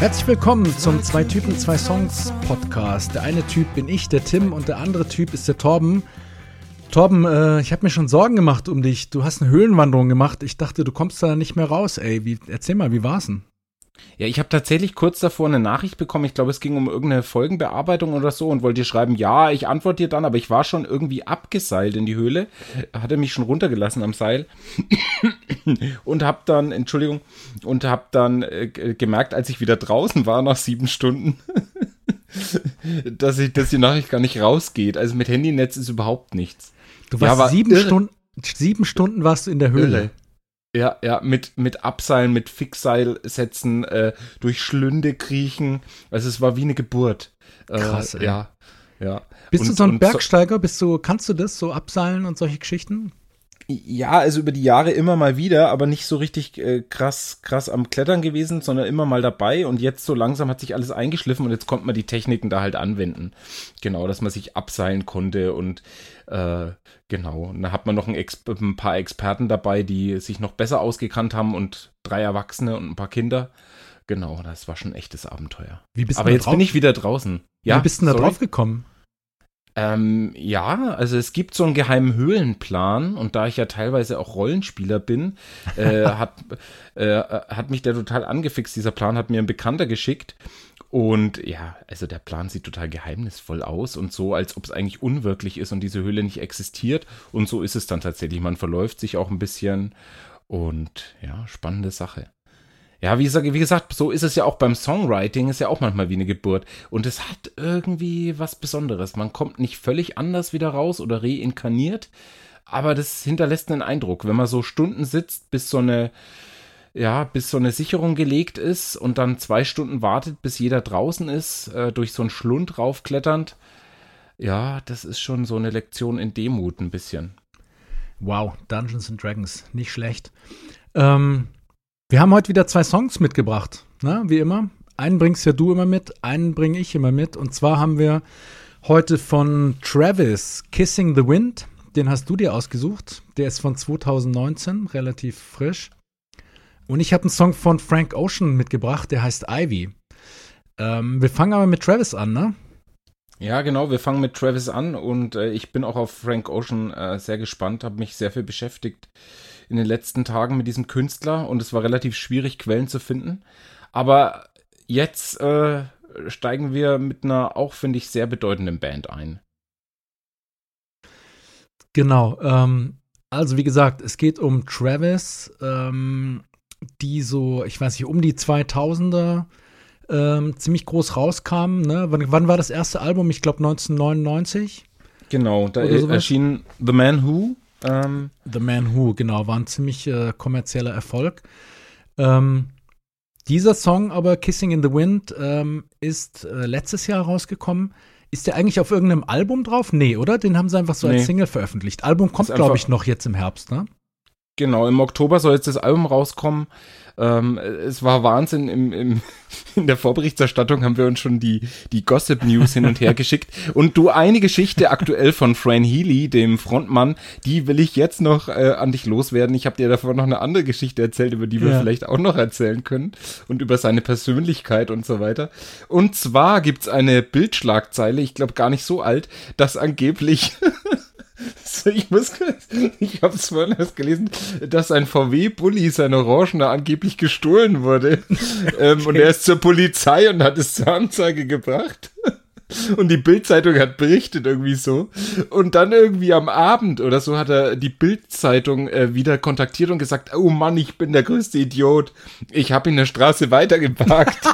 Herzlich willkommen zum Zwei Typen, zwei Songs Podcast. Der eine Typ bin ich, der Tim, und der andere Typ ist der Torben. Torben, äh, ich habe mir schon Sorgen gemacht um dich. Du hast eine Höhlenwanderung gemacht. Ich dachte, du kommst da nicht mehr raus, ey. Wie, erzähl mal, wie war's denn? Ja, ich habe tatsächlich kurz davor eine Nachricht bekommen. Ich glaube, es ging um irgendeine Folgenbearbeitung oder so und wollte dir schreiben, ja, ich antworte dir dann, aber ich war schon irgendwie abgeseilt in die Höhle, hatte mich schon runtergelassen am Seil und habe dann, Entschuldigung, und habe dann äh, gemerkt, als ich wieder draußen war nach sieben Stunden, dass ich, dass die Nachricht gar nicht rausgeht. Also mit Handynetz ist überhaupt nichts. Du Ja, warst war sieben irre. Stunden, sieben Stunden warst du in der Höhle. Irre. Ja, ja, mit, mit Abseilen, mit Fixseil setzen, äh, durch Schlünde kriechen. Also es war wie eine Geburt. Äh, Krass, ey. Ja, ja. Bist du Und- so ein Bergsteiger? Bist du, kannst du das, so abseilen und solche Geschichten? Ja, also über die Jahre immer mal wieder, aber nicht so richtig äh, krass, krass am Klettern gewesen, sondern immer mal dabei. Und jetzt so langsam hat sich alles eingeschliffen und jetzt konnte man die Techniken da halt anwenden. Genau, dass man sich abseilen konnte und äh, genau. Und da hat man noch ein, ein paar Experten dabei, die sich noch besser ausgekannt haben und drei Erwachsene und ein paar Kinder. Genau, das war schon ein echtes Abenteuer. Wie bist du aber jetzt drauf? bin ich wieder draußen. Ja, Wie bist du da sorry. drauf gekommen? Ähm, ja, also es gibt so einen geheimen Höhlenplan und da ich ja teilweise auch Rollenspieler bin, äh, hat, äh, hat mich der total angefixt. Dieser Plan hat mir ein Bekannter geschickt und ja, also der Plan sieht total geheimnisvoll aus und so, als ob es eigentlich unwirklich ist und diese Höhle nicht existiert und so ist es dann tatsächlich. Man verläuft sich auch ein bisschen und ja, spannende Sache. Ja, wie, wie gesagt, so ist es ja auch beim Songwriting, ist ja auch manchmal wie eine Geburt. Und es hat irgendwie was Besonderes. Man kommt nicht völlig anders wieder raus oder reinkarniert, aber das hinterlässt einen Eindruck. Wenn man so Stunden sitzt, bis so eine, ja, bis so eine Sicherung gelegt ist und dann zwei Stunden wartet, bis jeder draußen ist, äh, durch so einen Schlund raufkletternd. Ja, das ist schon so eine Lektion in Demut ein bisschen. Wow, Dungeons and Dragons, nicht schlecht. Ähm, wir haben heute wieder zwei Songs mitgebracht, ne? wie immer. Einen bringst ja du immer mit, einen bringe ich immer mit. Und zwar haben wir heute von Travis Kissing the Wind. Den hast du dir ausgesucht. Der ist von 2019, relativ frisch. Und ich habe einen Song von Frank Ocean mitgebracht, der heißt Ivy. Ähm, wir fangen aber mit Travis an, ne? Ja, genau. Wir fangen mit Travis an und äh, ich bin auch auf Frank Ocean äh, sehr gespannt, habe mich sehr viel beschäftigt in den letzten Tagen mit diesem Künstler und es war relativ schwierig, Quellen zu finden. Aber jetzt äh, steigen wir mit einer auch, finde ich, sehr bedeutenden Band ein. Genau. Ähm, also wie gesagt, es geht um Travis, ähm, die so, ich weiß nicht, um die 2000er ähm, ziemlich groß rauskamen. Ne? Wann, wann war das erste Album? Ich glaube 1999. Genau, da erschien The Man Who. Ähm, The Man Who, genau, war ein ziemlich äh, kommerzieller Erfolg. Ähm, dieser Song aber, Kissing in the Wind, ähm, ist äh, letztes Jahr rausgekommen. Ist der eigentlich auf irgendeinem Album drauf? Nee, oder? Den haben sie einfach so als Nee. Single veröffentlicht. Album kommt, glaube ich, noch jetzt im Herbst, ne? Genau, im Oktober soll jetzt das Album rauskommen. Ähm, es war Wahnsinn. Im, im, in der Vorberichterstattung haben wir uns schon die, die Gossip News hin und her geschickt. Und du, eine Geschichte aktuell von Fran Healy, dem Frontmann, die will ich jetzt noch äh, an dich loswerden. Ich habe dir davor noch eine andere Geschichte erzählt, über die wir Ja. vielleicht auch noch erzählen können. Und über seine Persönlichkeit und so weiter. Und zwar gibt's eine Bildschlagzeile, ich glaube gar nicht so alt, dass angeblich Ich muss, ich habe es vorhin erst gelesen, dass ein VW-Bulli sein Orangener angeblich gestohlen wurde. Ähm, und er ist zur Polizei und hat es zur Anzeige gebracht. Und die Bildzeitung hat berichtet irgendwie so. Und dann irgendwie am Abend oder so hat er die Bildzeitung äh, wieder kontaktiert und gesagt, oh Mann, ich bin der größte Idiot. Ich habe in der Straße weitergeparkt.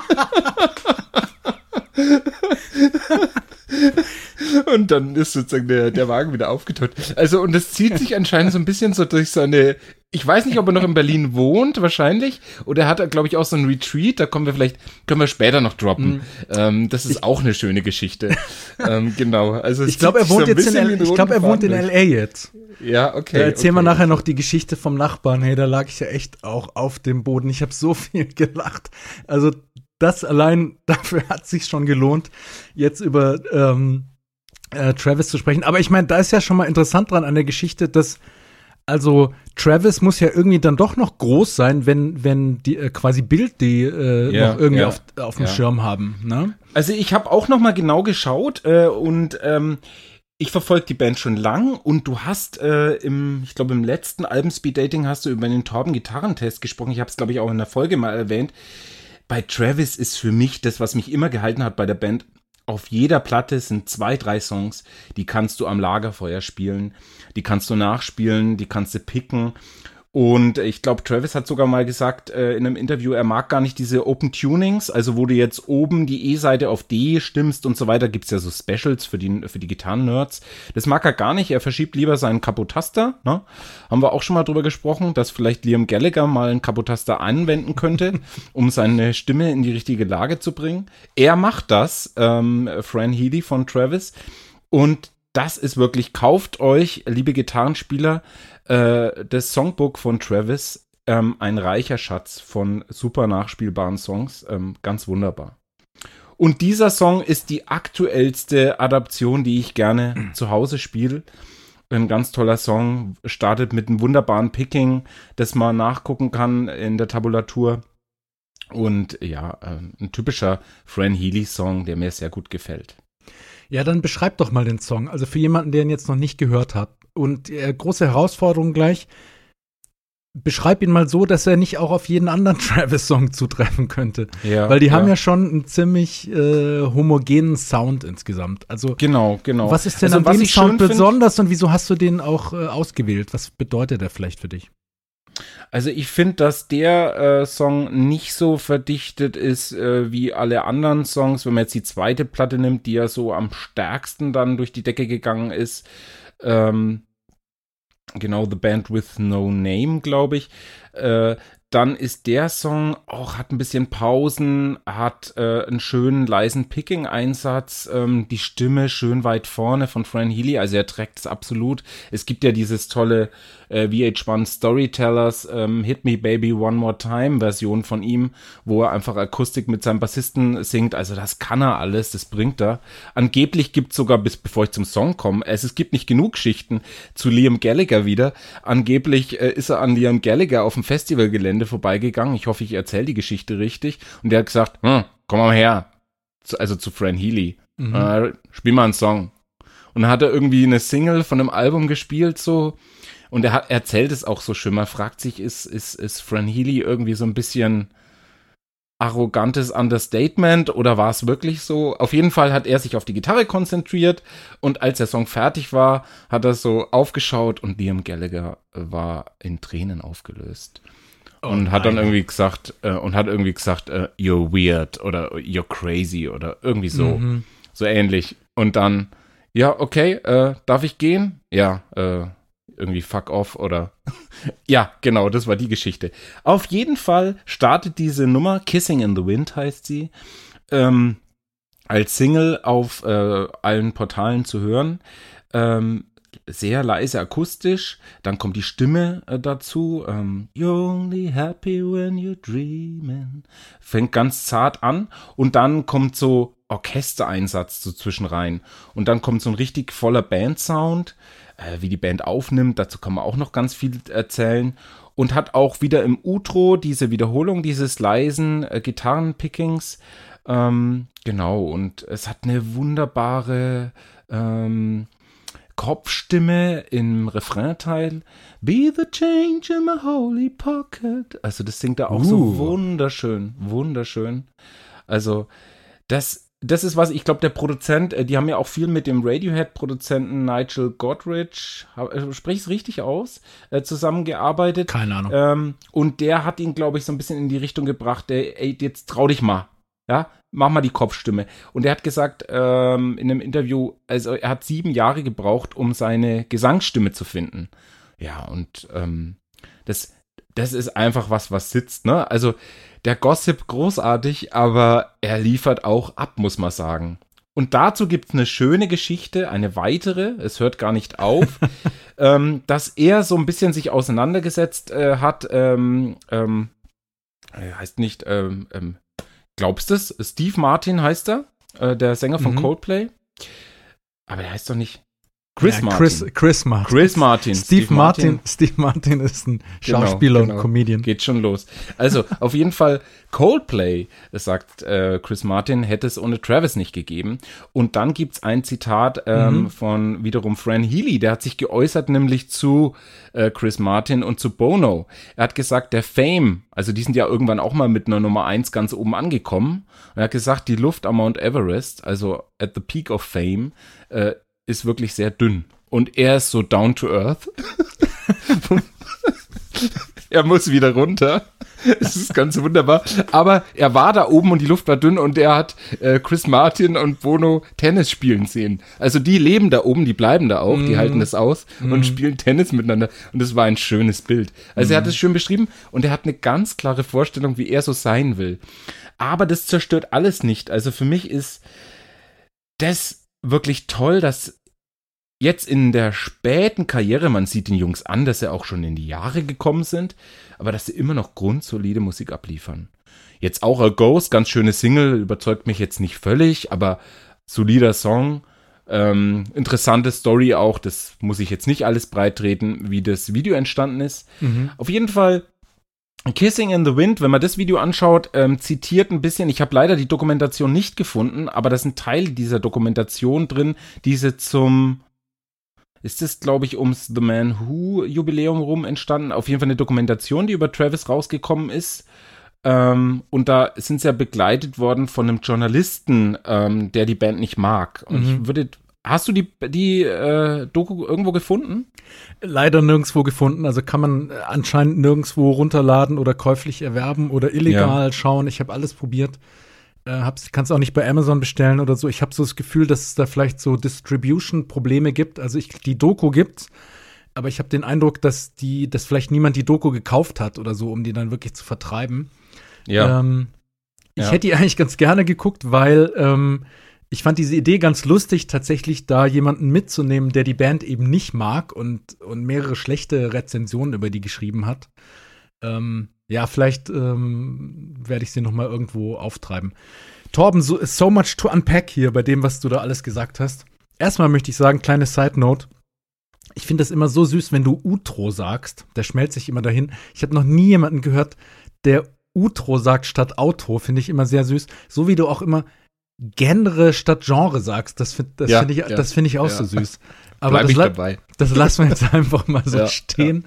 Und dann ist sozusagen der, der Wagen wieder aufgetaucht. Also, und das zieht sich anscheinend so ein bisschen so durch seine ich weiß nicht, ob er noch in Berlin wohnt, wahrscheinlich. Oder er hat, glaube ich, auch so ein Retreat. Da kommen wir vielleicht, können wir später noch droppen. Mhm. Ähm, das ist auch eine schöne Geschichte. ähm, genau. Also Ich glaube, er wohnt so jetzt in L ich glaube, er wohnt in LA jetzt. Ja, okay. Da erzählen wir okay. nachher noch die Geschichte vom Nachbarn. Hey, da lag ich ja echt auch auf dem Boden. Ich habe so viel gelacht. Also das allein dafür hat sich schon gelohnt, jetzt über ähm, äh, Travis zu sprechen. Aber ich meine, da ist ja schon mal interessant dran an der Geschichte, dass also Travis muss ja irgendwie dann doch noch groß sein, wenn wenn die äh, quasi Bild die äh, Ja, noch irgendwie ja, auf, auf dem ja. Schirm haben. Ne? Also ich habe auch noch mal genau geschaut äh, und ähm, ich verfolge die Band schon lang und du hast äh, im, ich glaube im letzten Album Speed Dating hast du über den Torben Gitarrentest gesprochen. Ich habe es glaube ich auch in der Folge mal erwähnt. Bei Travis ist für mich das, was mich immer gehalten hat bei der Band. Auf jeder Platte sind zwei, drei Songs, die kannst du am Lagerfeuer spielen, die kannst du nachspielen, die kannst du picken. Und ich glaube, Travis hat sogar mal gesagt äh, in einem Interview, er mag gar nicht diese Open Tunings, also wo du jetzt oben die E-Seite auf D stimmst und so weiter, gibt's ja so Specials für die, für die Gitarren-Nerds. Das mag er gar nicht, er verschiebt lieber seinen Kapotaster. Ne? Haben wir auch schon mal drüber gesprochen, dass vielleicht Liam Gallagher mal einen Kapotaster anwenden könnte, um seine Stimme in die richtige Lage zu bringen. Er macht das, ähm, Fran Healy von Travis. Und das ist wirklich, kauft euch, liebe Gitarrenspieler, äh, das Songbook von Travis, ähm, ein reicher Schatz von super nachspielbaren Songs, ähm, ganz wunderbar. Und dieser Song ist die aktuellste Adaption, die ich gerne zu Hause spiele. Ein ganz toller Song, startet mit einem wunderbaren Picking, das man nachgucken kann in der Tabulatur. Und ja, ähm, ein typischer Fran Healy-Song, der mir sehr gut gefällt. Ja, dann beschreib doch mal den Song. Also für jemanden, der ihn jetzt noch nicht gehört hat. Und äh, große Herausforderung gleich. Beschreib ihn mal so, dass er nicht auch auf jeden anderen Travis-Song zutreffen könnte. Ja, Weil die haben ja schon einen ziemlich äh, homogenen Sound insgesamt. Also Genau, genau. was ist denn Also, an dem Sound besonders und wieso hast du den auch äh, ausgewählt? Was bedeutet er vielleicht für dich? Also ich finde, dass der äh, Song nicht so verdichtet ist äh, wie alle anderen Songs. Wenn man jetzt die zweite Platte nimmt, die ja so am stärksten dann durch die Decke gegangen ist. Ähm, genau, The Band with No Name, glaube ich. Äh, dann ist der Song auch, hat ein bisschen Pausen, hat äh, einen schönen leisen Picking-Einsatz, ähm, die Stimme schön weit vorne von Fran Healy, also er trägt es absolut. Es gibt ja dieses tolle äh, VH1 Storytellers ähm, Hit Me Baby One More Time Version von ihm, wo er einfach Akustik mit seinem Bassisten singt, also das kann er alles, das bringt er. Angeblich gibt sogar, bis bevor ich zum Song komme, es, es gibt nicht genug Geschichten zu Liam Gallagher wieder. Angeblich äh, ist er an Liam Gallagher auf dem Festivalgelände vorbeigegangen. Ich hoffe, ich erzähle die Geschichte richtig. Und der hat gesagt, hm, komm mal her. Zu, also zu Fran Healy. Mhm. Äh, spiel mal einen Song. Und dann hat er irgendwie eine Single von einem Album gespielt, so. Und er hat, er erzählt es auch so schön. Man fragt sich, ist, ist, ist Fran Healy irgendwie so ein bisschen arrogantes Understatement oder war es wirklich so? Auf jeden Fall hat er sich auf die Gitarre konzentriert und als der Song fertig war, hat er so aufgeschaut und Liam Gallagher war in Tränen aufgelöst. und hat dann irgendwie gesagt, äh, und hat irgendwie gesagt, äh, you're weird oder you're crazy oder irgendwie so. Mhm. So ähnlich. Und dann, ja, okay, äh, darf ich gehen? Ja, äh, irgendwie fuck off oder. ja, genau, das war die Geschichte. Auf jeden Fall startet diese Nummer, Kissing in the Wind heißt sie, ähm, als Single auf äh, allen Portalen zu hören. Ähm, sehr leise akustisch, dann kommt die Stimme äh, dazu. Ähm, you're only happy when you're dreaming. Fängt ganz zart an und dann kommt so Orchestereinsatz so zwischen rein. Und dann kommt so ein richtig voller Bandsound, äh, wie die Band aufnimmt. Dazu kann man auch noch ganz viel erzählen. Und hat auch wieder im Outro diese Wiederholung dieses leisen äh, Gitarrenpickings. Ähm, genau, und es hat eine wunderbare ähm, Kopfstimme im Refrainteil. Be the change in my holy pocket. Also das singt er auch so Uh. wunderschön, wunderschön. Also das, das ist was, ich glaube, der Produzent, äh, die haben ja auch viel mit dem Radiohead-Produzenten Nigel Godrich, äh, sprich ich es richtig aus, äh, zusammengearbeitet. Keine Ahnung. Ähm, und der hat ihn, glaube ich, so ein bisschen in die Richtung gebracht, der, ey, jetzt trau dich mal. Ja, mach mal die Kopfstimme. Und er hat gesagt, ähm, in einem Interview, also er hat sieben Jahre gebraucht, um seine Gesangsstimme zu finden. Ja, und ähm, das, das ist einfach was, was sitzt, ne? Also der Gossip großartig, aber er liefert auch ab, muss man sagen. Und dazu gibt es eine schöne Geschichte, eine weitere, es hört gar nicht auf, ähm, dass er so ein bisschen sich auseinandergesetzt äh, hat, ähm, ähm, äh, heißt nicht, ähm, ähm, glaubst du es? Steve Martin heißt er, äh, der Sänger von Mhm. Coldplay. Aber der heißt doch nicht Chris Ja, Martin. Chris, Chris Martin. Chris Martin. Steve, Martin, Steve Martin ist ein Genau, Schauspieler genau. und Comedian. Geht schon los. Also, auf jeden Fall, Coldplay, sagt äh, Chris Martin, hätte es ohne Travis nicht gegeben. Und dann gibt's ein Zitat ähm, Mhm. von wiederum Fran Healy, der hat sich geäußert, nämlich zu äh, Chris Martin und zu Bono. Er hat gesagt, der Fame, also die sind ja irgendwann auch mal mit einer Nummer eins ganz oben angekommen. Und er hat gesagt, die Luft am Mount Everest, also at the peak of fame, äh, ist wirklich sehr dünn. Und er ist so down to earth. er muss wieder runter. Es ist ganz wunderbar. Aber er war da oben und die Luft war dünn und er hat äh, Chris Martin und Bono Tennis spielen sehen. Also die leben da oben, die bleiben da auch, die halten das aus und spielen Tennis miteinander. Und das war ein schönes Bild. Also er hat es schön beschrieben und er hat eine ganz klare Vorstellung, wie er so sein will. Aber das zerstört alles nicht. Also für mich ist das wirklich toll, dass jetzt in der späten Karriere, man sieht den Jungs an, dass sie auch schon in die Jahre gekommen sind, aber dass sie immer noch grundsolide Musik abliefern. Jetzt auch A Ghost, ganz schöne Single, überzeugt mich jetzt nicht völlig, aber solider Song. Ähm, interessante Story auch, das muss ich jetzt nicht alles breit treten, wie das Video entstanden ist. Mhm. Auf jeden Fall Kissing in the Wind, wenn man das Video anschaut, ähm, zitiert ein bisschen, ich habe leider die Dokumentation nicht gefunden, aber da sind Teile dieser Dokumentation drin, diese zum, ist das, glaube ich, ums The Man Who Jubiläum rum entstanden. Auf jeden Fall eine Dokumentation, die über Travis rausgekommen ist. Ähm, und da sind sie ja begleitet worden von einem Journalisten, ähm, der die Band nicht mag. Und Mhm. ich würde, hast du die, die äh, Doku irgendwo gefunden? Leider nirgendwo gefunden. Also kann man äh, anscheinend nirgendwo runterladen oder käuflich erwerben oder illegal schauen. Ich habe alles probiert. Äh, hab's, kannst auch nicht bei Amazon bestellen oder so. Ich habe so das Gefühl, dass es da vielleicht so Distribution-Probleme gibt. Also ich, die Doku gibt's, aber ich habe den Eindruck, dass die, dass vielleicht niemand die Doku gekauft hat oder so, um die dann wirklich zu vertreiben. Ähm, ich Ja. hätte die eigentlich ganz gerne geguckt, weil ähm, ich fand diese Idee ganz lustig, tatsächlich da jemanden mitzunehmen, der die Band eben nicht mag und, und mehrere schlechte Rezensionen über die geschrieben hat. Ähm, ja, vielleicht ähm, werde ich sie noch mal irgendwo auftreiben. Torben, so, so much to unpack hier bei dem, was du da alles gesagt hast. Erstmal möchte ich sagen, kleine Side Note. Ich finde das immer so süß, wenn du Utro sagst. Der schmelzt sich immer dahin. Ich habe noch nie jemanden gehört, der Utro sagt statt Auto. Finde ich immer sehr süß. So wie du auch immer Genre statt Genre sagst. Das, find- das Ja, finde ich, ja, das finde ich auch ja. so süß. Aber Bleib das, ich dabei. das lassen wir jetzt einfach mal so Ja, stehen.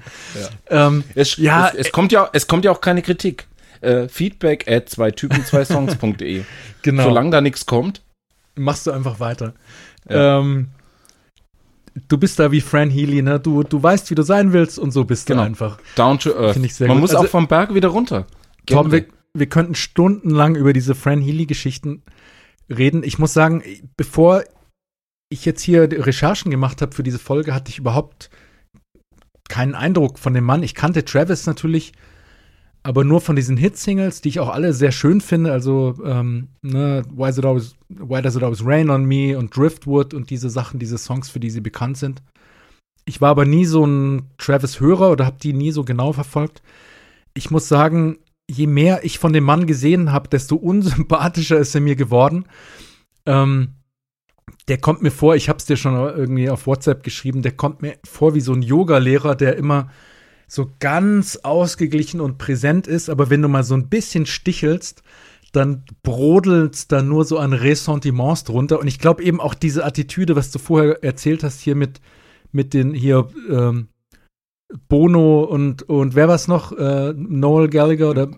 ja, Ähm, Es, Ja, es, es kommt ja, es kommt ja auch keine Kritik. Äh, Feedback at zwei Typen, zwei Songs.de. genau. Solange da nichts kommt. machst du einfach weiter. Ja. Ähm, du bist da wie Fran Healy, ne? Du, du weißt, wie du sein willst und so bist Genau. du einfach. Down to earth. Man gut. muss Also- auch vom Berg wieder runter. Tom, wir, wir könnten stundenlang über diese Fran Healy-Geschichten reden. Ich muss sagen, bevor ich jetzt hier Recherchen gemacht habe für diese Folge, hatte ich überhaupt keinen Eindruck von dem Mann. Ich kannte Travis natürlich, aber nur von diesen Hit-Singles, die ich auch alle sehr schön finde. Also, ähm, ne, Why, it always, Why Does It Always Rain on Me und Driftwood und diese Sachen, diese Songs, für die sie bekannt sind. Ich war aber nie so ein Travis-Hörer oder habe die nie so genau verfolgt. Ich muss sagen, je mehr ich von dem Mann gesehen habe, desto unsympathischer ist er mir geworden. Ähm, der kommt mir vor, ich habe es dir schon irgendwie auf WhatsApp geschrieben, der kommt mir vor wie so ein Yoga-Lehrer, der immer so ganz ausgeglichen und präsent ist, aber wenn du mal so ein bisschen stichelst, dann brodelt da nur so an Ressentiments drunter. Und ich glaube eben auch diese Attitüde, was du vorher erzählt hast, hier mit, mit den hier ähm, Bono und, und wer war's noch? Äh, Noel Gallagher oder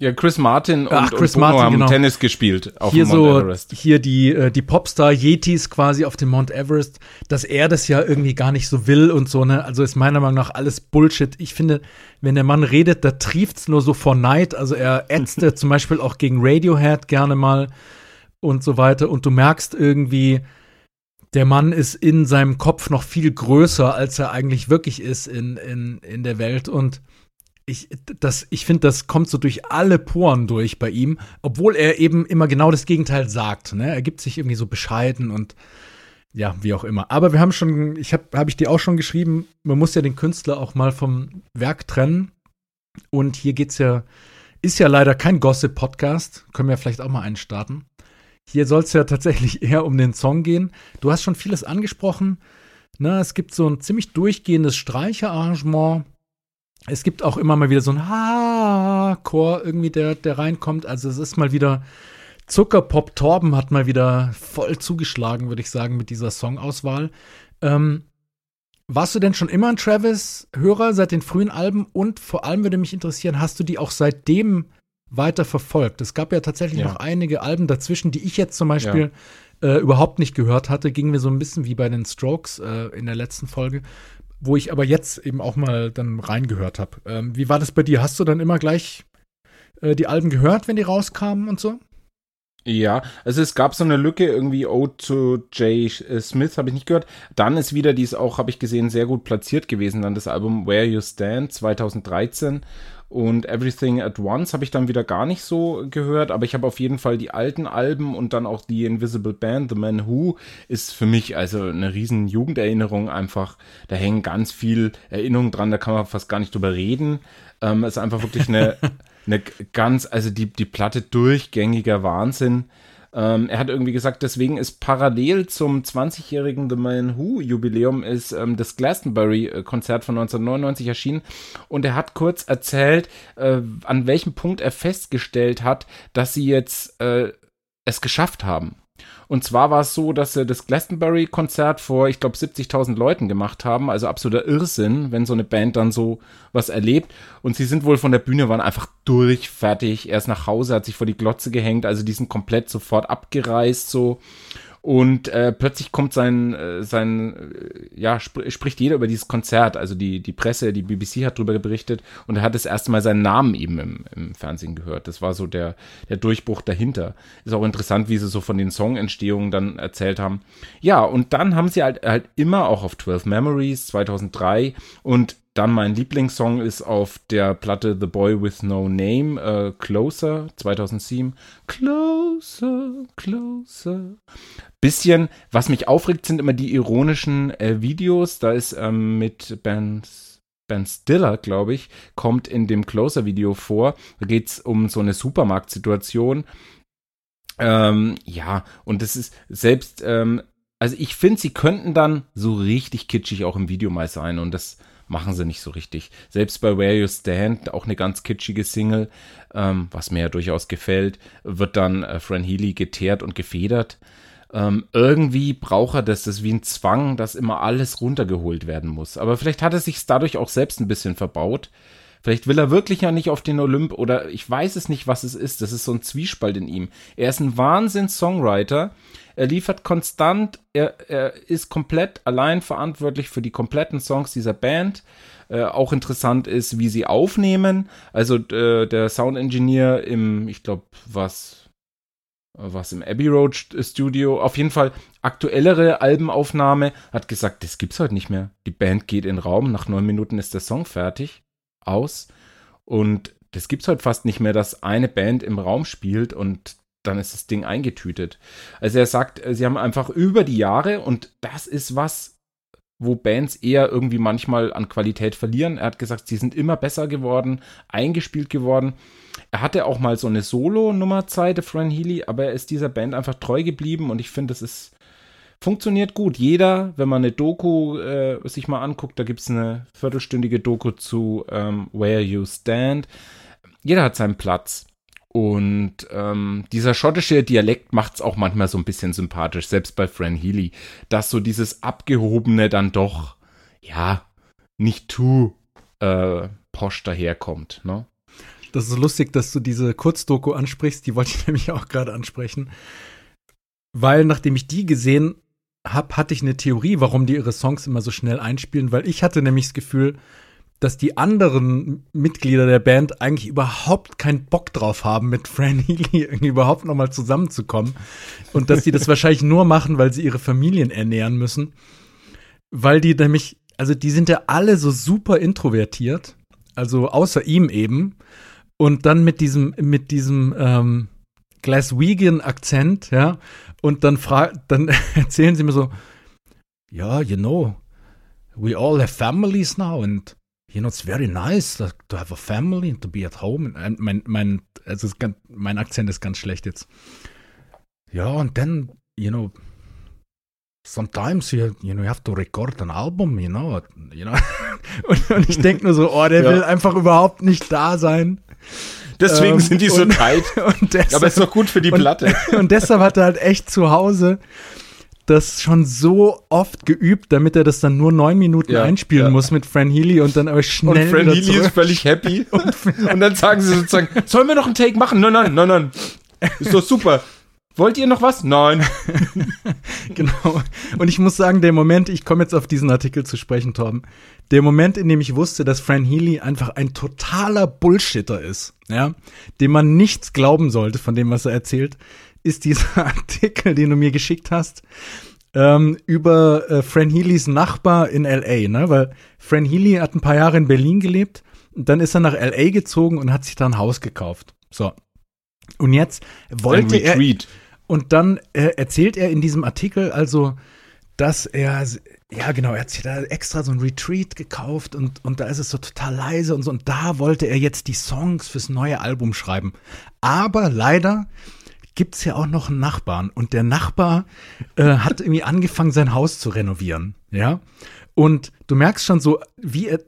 Ja, Chris Martin und, Ach, Chris und Martin, haben genau. Tennis gespielt auf hier dem Mount so, Everest. hier die, äh, die Popstar Yetis quasi auf dem Mount Everest, dass er das ja irgendwie gar nicht so will und so, ne? Also ist meiner Meinung nach alles Bullshit. Ich finde, wenn der Mann redet, da trieft's nur so vor Neid. Also er ätzte zum Beispiel auch gegen Radiohead gerne mal und so weiter. Und du merkst irgendwie, der Mann ist in seinem Kopf noch viel größer, als er eigentlich wirklich ist in, in, in der Welt. Und ich, das, ich finde, das kommt so durch alle Poren durch bei ihm, obwohl er eben immer genau das Gegenteil sagt. Ne? Er gibt sich irgendwie so bescheiden und ja, wie auch immer. Aber wir haben schon, ich habe habe ich dir auch schon geschrieben, man muss ja den Künstler auch mal vom Werk trennen. Und hier geht's ja, ist ja leider kein Gossip-Podcast. Können wir vielleicht auch mal einen starten. Hier soll es ja tatsächlich eher um den Song gehen. Du hast schon vieles angesprochen. Na, es gibt so ein ziemlich durchgehendes Streicherarrangement. Es gibt auch immer mal wieder so ein Ha-Chor irgendwie, der, der reinkommt. Also es ist mal wieder Zuckerpop Torben hat mal wieder voll zugeschlagen, würde ich sagen, mit dieser Songauswahl. Ähm, warst du denn schon immer ein Travis-Hörer seit den frühen Alben? Und vor allem würde mich interessieren, hast du die auch seitdem weiter verfolgt? Es gab ja tatsächlich Ja. noch einige Alben dazwischen, die ich jetzt zum Beispiel äh, überhaupt nicht gehört hatte. Ging mir so ein bisschen wie bei den Strokes äh, in der letzten Folge, wo ich aber jetzt eben auch mal dann reingehört habe. Ähm, wie war das bei dir? Hast du dann immer gleich äh, die Alben gehört, wenn die rauskamen und so? Ja, also es gab so eine Lücke, irgendwie Ode to J. Smith, habe ich nicht gehört. Dann ist wieder dies auch, habe ich gesehen, sehr gut platziert gewesen, dann das Album Where You Stand 2013 und Everything at Once habe ich dann wieder gar nicht so gehört, aber ich habe auf jeden Fall die alten Alben und dann auch die Invisible Band, The Man Who, ist für mich also eine riesen Jugenderinnerung einfach. Da hängen ganz viel Erinnerungen dran, da kann man fast gar nicht drüber reden. Ähm, ist einfach wirklich eine, eine ganz, also die, die Platte durchgängiger Wahnsinn. Ähm, er hat irgendwie gesagt, deswegen ist parallel zum 20-jährigen The Man Who Jubiläum ist ähm, das Glastonbury-Konzert von 1999 erschienen und er hat kurz erzählt, äh, an welchem Punkt er festgestellt hat, dass sie jetzt äh, es geschafft haben. Und zwar war es so, dass sie das Glastonbury-Konzert vor, ich glaube, 70.000 Leuten gemacht haben. Also absoluter Irrsinn, wenn so eine Band dann so was erlebt. Und sie sind wohl von der Bühne, waren einfach durch, fertig. Er ist nach Hause, hat sich vor die Glotze gehängt. Also die sind komplett sofort abgereist so. Und äh, plötzlich kommt sein, äh, sein äh, ja, sp spricht jeder über dieses Konzert. Also die, die Presse, die BBC hat darüber berichtet und er hat das erste Mal seinen Namen eben im, im Fernsehen gehört. Das war so der, der Durchbruch dahinter. Ist auch interessant, wie sie so von den Songentstehungen dann erzählt haben. Ja, und dann haben sie halt, halt immer auch auf 12 Memories 2003 und dann mein Lieblingssong ist auf der Platte The Boy with No Name, äh, Closer 2007. Closer, closer. Bisschen, was mich aufregt, sind immer die ironischen äh, Videos. Da ist ähm, mit Ben, ben Stiller, glaube ich, kommt in dem Closer-Video vor. Da geht es um so eine Supermarktsituation. Ähm, ja, und das ist selbst, ähm, also ich finde, sie könnten dann so richtig kitschig auch im Video mal sein und das machen sie nicht so richtig. Selbst bei Where You Stand, auch eine ganz kitschige Single, ähm, was mir ja durchaus gefällt, wird dann äh, Fran Healy geteert und gefedert. Ähm, irgendwie braucht er das, das ist wie ein Zwang, dass immer alles runtergeholt werden muss. Aber vielleicht hat er sich dadurch auch selbst ein bisschen verbaut. Vielleicht will er wirklich ja nicht auf den Olymp oder ich weiß es nicht, was es ist. Das ist so ein Zwiespalt in ihm. Er ist ein Wahnsinns-Songwriter. Er liefert konstant. Er, er ist komplett allein verantwortlich für die kompletten Songs dieser Band. Äh, auch interessant ist, wie sie aufnehmen. Also äh, der Sound-Engineer im, ich glaube, was was im Abbey Road Studio, auf jeden Fall aktuellere Albenaufnahme, hat gesagt, das gibt's heute nicht mehr. Die Band geht in den Raum, nach neun Minuten ist der Song fertig, aus. Und das gibt's heute fast nicht mehr, dass eine Band im Raum spielt und dann ist das Ding eingetütet. Also er sagt, sie haben einfach über die Jahre, und das ist was, wo Bands eher irgendwie manchmal an Qualität verlieren. Er hat gesagt, sie sind immer besser geworden, eingespielt geworden. Er hatte auch mal so eine Solo-Nummer-Zeit, Fran Healy, aber er ist dieser Band einfach treu geblieben und ich finde, das ist funktioniert gut. Jeder, wenn man eine Doku äh, sich mal anguckt, da gibt es eine viertelstündige Doku zu ähm, Where You Stand. Jeder hat seinen Platz. Und ähm, dieser schottische Dialekt macht es auch manchmal so ein bisschen sympathisch, selbst bei Fran Healy, dass so dieses Abgehobene dann doch, ja, nicht too äh, posch daherkommt. Ne? Das ist lustig, dass du diese Kurzdoku ansprichst. Die wollte ich nämlich auch gerade ansprechen. Weil, nachdem ich die gesehen habe, hatte ich eine Theorie, warum die ihre Songs immer so schnell einspielen. Weil ich hatte nämlich das Gefühl, dass die anderen Mitglieder der Band eigentlich überhaupt keinen Bock drauf haben, mit Fran Healy irgendwie überhaupt nochmal zusammenzukommen. Und dass die das wahrscheinlich nur machen, weil sie ihre Familien ernähren müssen. Weil die nämlich, also die sind ja alle so super introvertiert. Also außer ihm eben. Und dann mit diesem, mit diesem ähm, Glaswegian-Akzent, ja. Und dann, fra dann erzählen sie mir so, ja, you know, we all have families now and you know, it's very nice to have a family and to be at home. And mein, mein, also ganz, mein Akzent ist ganz schlecht jetzt. Ja, und dann, you know, sometimes you, you know, you have to record an album, you know, you know. und, und ich denke nur so, oh, der Ja. will einfach überhaupt nicht da sein. Deswegen Ähm, sind die so und- tight. Und deshalb, Aber ist doch gut für die und, Platte. Und deshalb hat er halt echt zu Hause das schon so oft geübt, damit er das dann nur neun Minuten Ja, einspielen ja. muss mit Fran Healy und dann aber Und schnell Fran wieder Healy ist zurück. völlig happy. Und dann sagen sie sozusagen, sollen wir noch einen Take machen? Nein, nein, nein, nein. Ist doch super. Wollt ihr noch was? Nein. Genau. Und ich muss sagen, der Moment, ich komme jetzt auf diesen Artikel zu sprechen, Torben, der Moment, in dem ich wusste, dass Fran Healy einfach ein totaler Bullshitter ist, ja, dem man nichts glauben sollte von dem, was er erzählt, ist dieser Artikel, den du mir geschickt hast, ähm, über äh, Fran Healys Nachbar in L.A., ne? Weil Fran Healy hat ein paar Jahre in Berlin gelebt und dann ist er nach L.A. gezogen und hat sich da ein Haus gekauft. So. Und jetzt wollte er, und dann äh, erzählt er in diesem Artikel also, dass er, ja genau, er hat sich da extra so ein Retreat gekauft und, und da ist es so total leise und so. Und da wollte er jetzt die Songs fürs neue Album schreiben. Aber leider gibt's ja auch noch einen Nachbarn. Und der Nachbar äh, hat irgendwie angefangen, sein Haus zu renovieren. Ja. Und du merkst schon so, wie er,